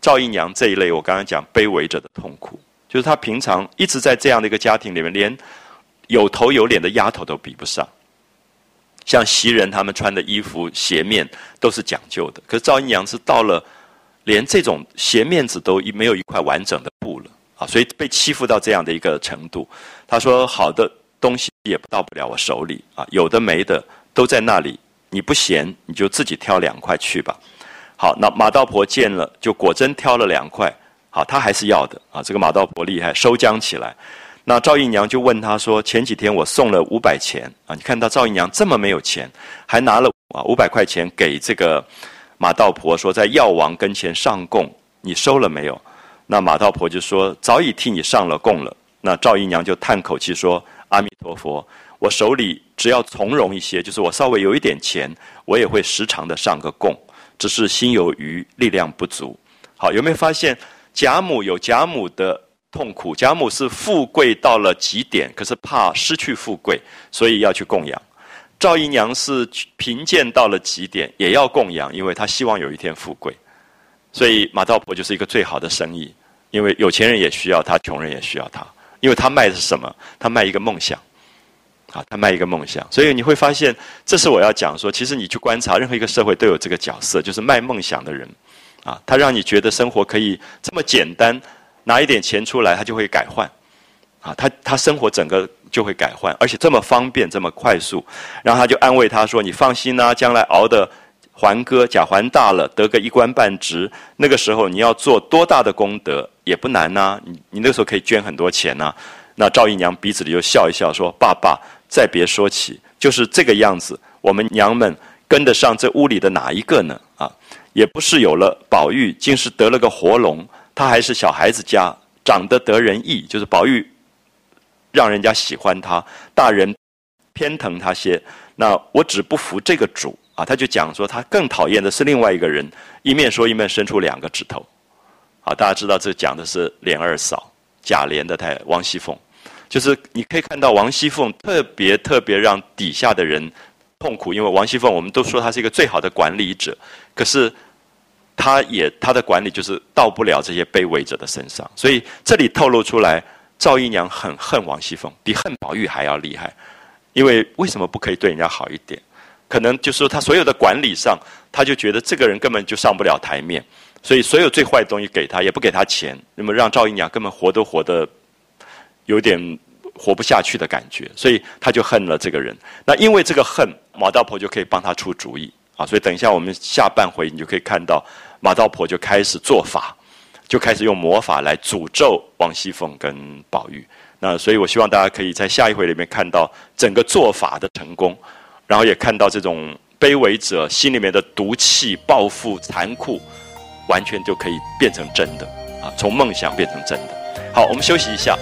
赵姨娘这一类。我刚刚讲卑微者的痛苦，就是她平常一直在这样的一个家庭里面，连有头有脸的丫头都比不上。像袭人他们穿的衣服鞋面都是讲究的，可是赵姨娘是到了连这种鞋面子都没有一块完整的布了啊，所以被欺负到这样的一个程度。她说：“好的东西也到不了我手里啊，有的没的都在那里。你不嫌，你就自己挑两块去吧。”好，那马道婆见了，就果真挑了两块。好，他还是要的啊。这个马道婆厉害，收将起来。那赵姨娘就问他说：“前几天我送了五百钱啊，你看到赵姨娘这么没有钱，还拿了啊五百块钱给这个马道婆说在药王跟前上供，你收了没有？”那马道婆就说：“早已替你上了供了。”那赵姨娘就叹口气说：“阿弥陀佛，我手里只要从容一些，就是我稍微有一点钱，我也会时常的上个供，只是心有余，力量不足。”好，有没有发现贾母有贾母的？痛苦，贾母是富贵到了极点，可是怕失去富贵，所以要去供养。赵姨娘是贫贱到了极点，也要供养，因为她希望有一天富贵。所以马道婆就是一个最好的生意，因为有钱人也需要她，穷人也需要她，因为她卖的是什么？她卖一个梦想，啊，他卖一个梦想。所以你会发现，这是我要讲说，其实你去观察任何一个社会都有这个角色，就是卖梦想的人，啊，他让你觉得生活可以这么简单。拿一点钱出来，他就会改换，啊，他他生活整个就会改换，而且这么方便，这么快速，然后他就安慰他说：“你放心啊，将来熬的还哥贾环大了，得个一官半职，那个时候你要做多大的功德也不难呐，你你那个时候可以捐很多钱呐。”那赵姨娘鼻子里就笑一笑说：“爸爸，再别说起，就是这个样子，我们娘们跟得上这屋里的哪一个呢？啊，也不是有了宝玉，竟是得了个活龙。”他还是小孩子家，长得得人意，就是宝玉让人家喜欢他，大人偏疼他些。那我只不服这个主啊！他就讲说，他更讨厌的是另外一个人，一面说一面伸出两个指头。啊，大家知道这讲的是琏二嫂贾琏的太王熙凤，就是你可以看到王熙凤特别特别让底下的人痛苦，因为王熙凤我们都说她是一个最好的管理者，可是。她也她的管理就是到不了这些卑微者的身上，所以这里透露出来，赵姨娘很恨王熙凤，比恨宝玉还要厉害。因为为什么不可以对人家好一点？可能就是说她所有的管理上，她就觉得这个人根本就上不了台面，所以所有最坏的东西给她，也不给她钱，那么让赵姨娘根本活都活得有点活不下去的感觉，所以他就恨了这个人。那因为这个恨，马道婆就可以帮他出主意。啊，所以等一下我们下半回，你就可以看到马道婆就开始做法，就开始用魔法来诅咒王熙凤跟宝玉。那所以我希望大家可以在下一回里面看到整个做法的成功，然后也看到这种卑微者心里面的毒气、报复、残酷，完全就可以变成真的啊！从梦想变成真的。好，我们休息一下。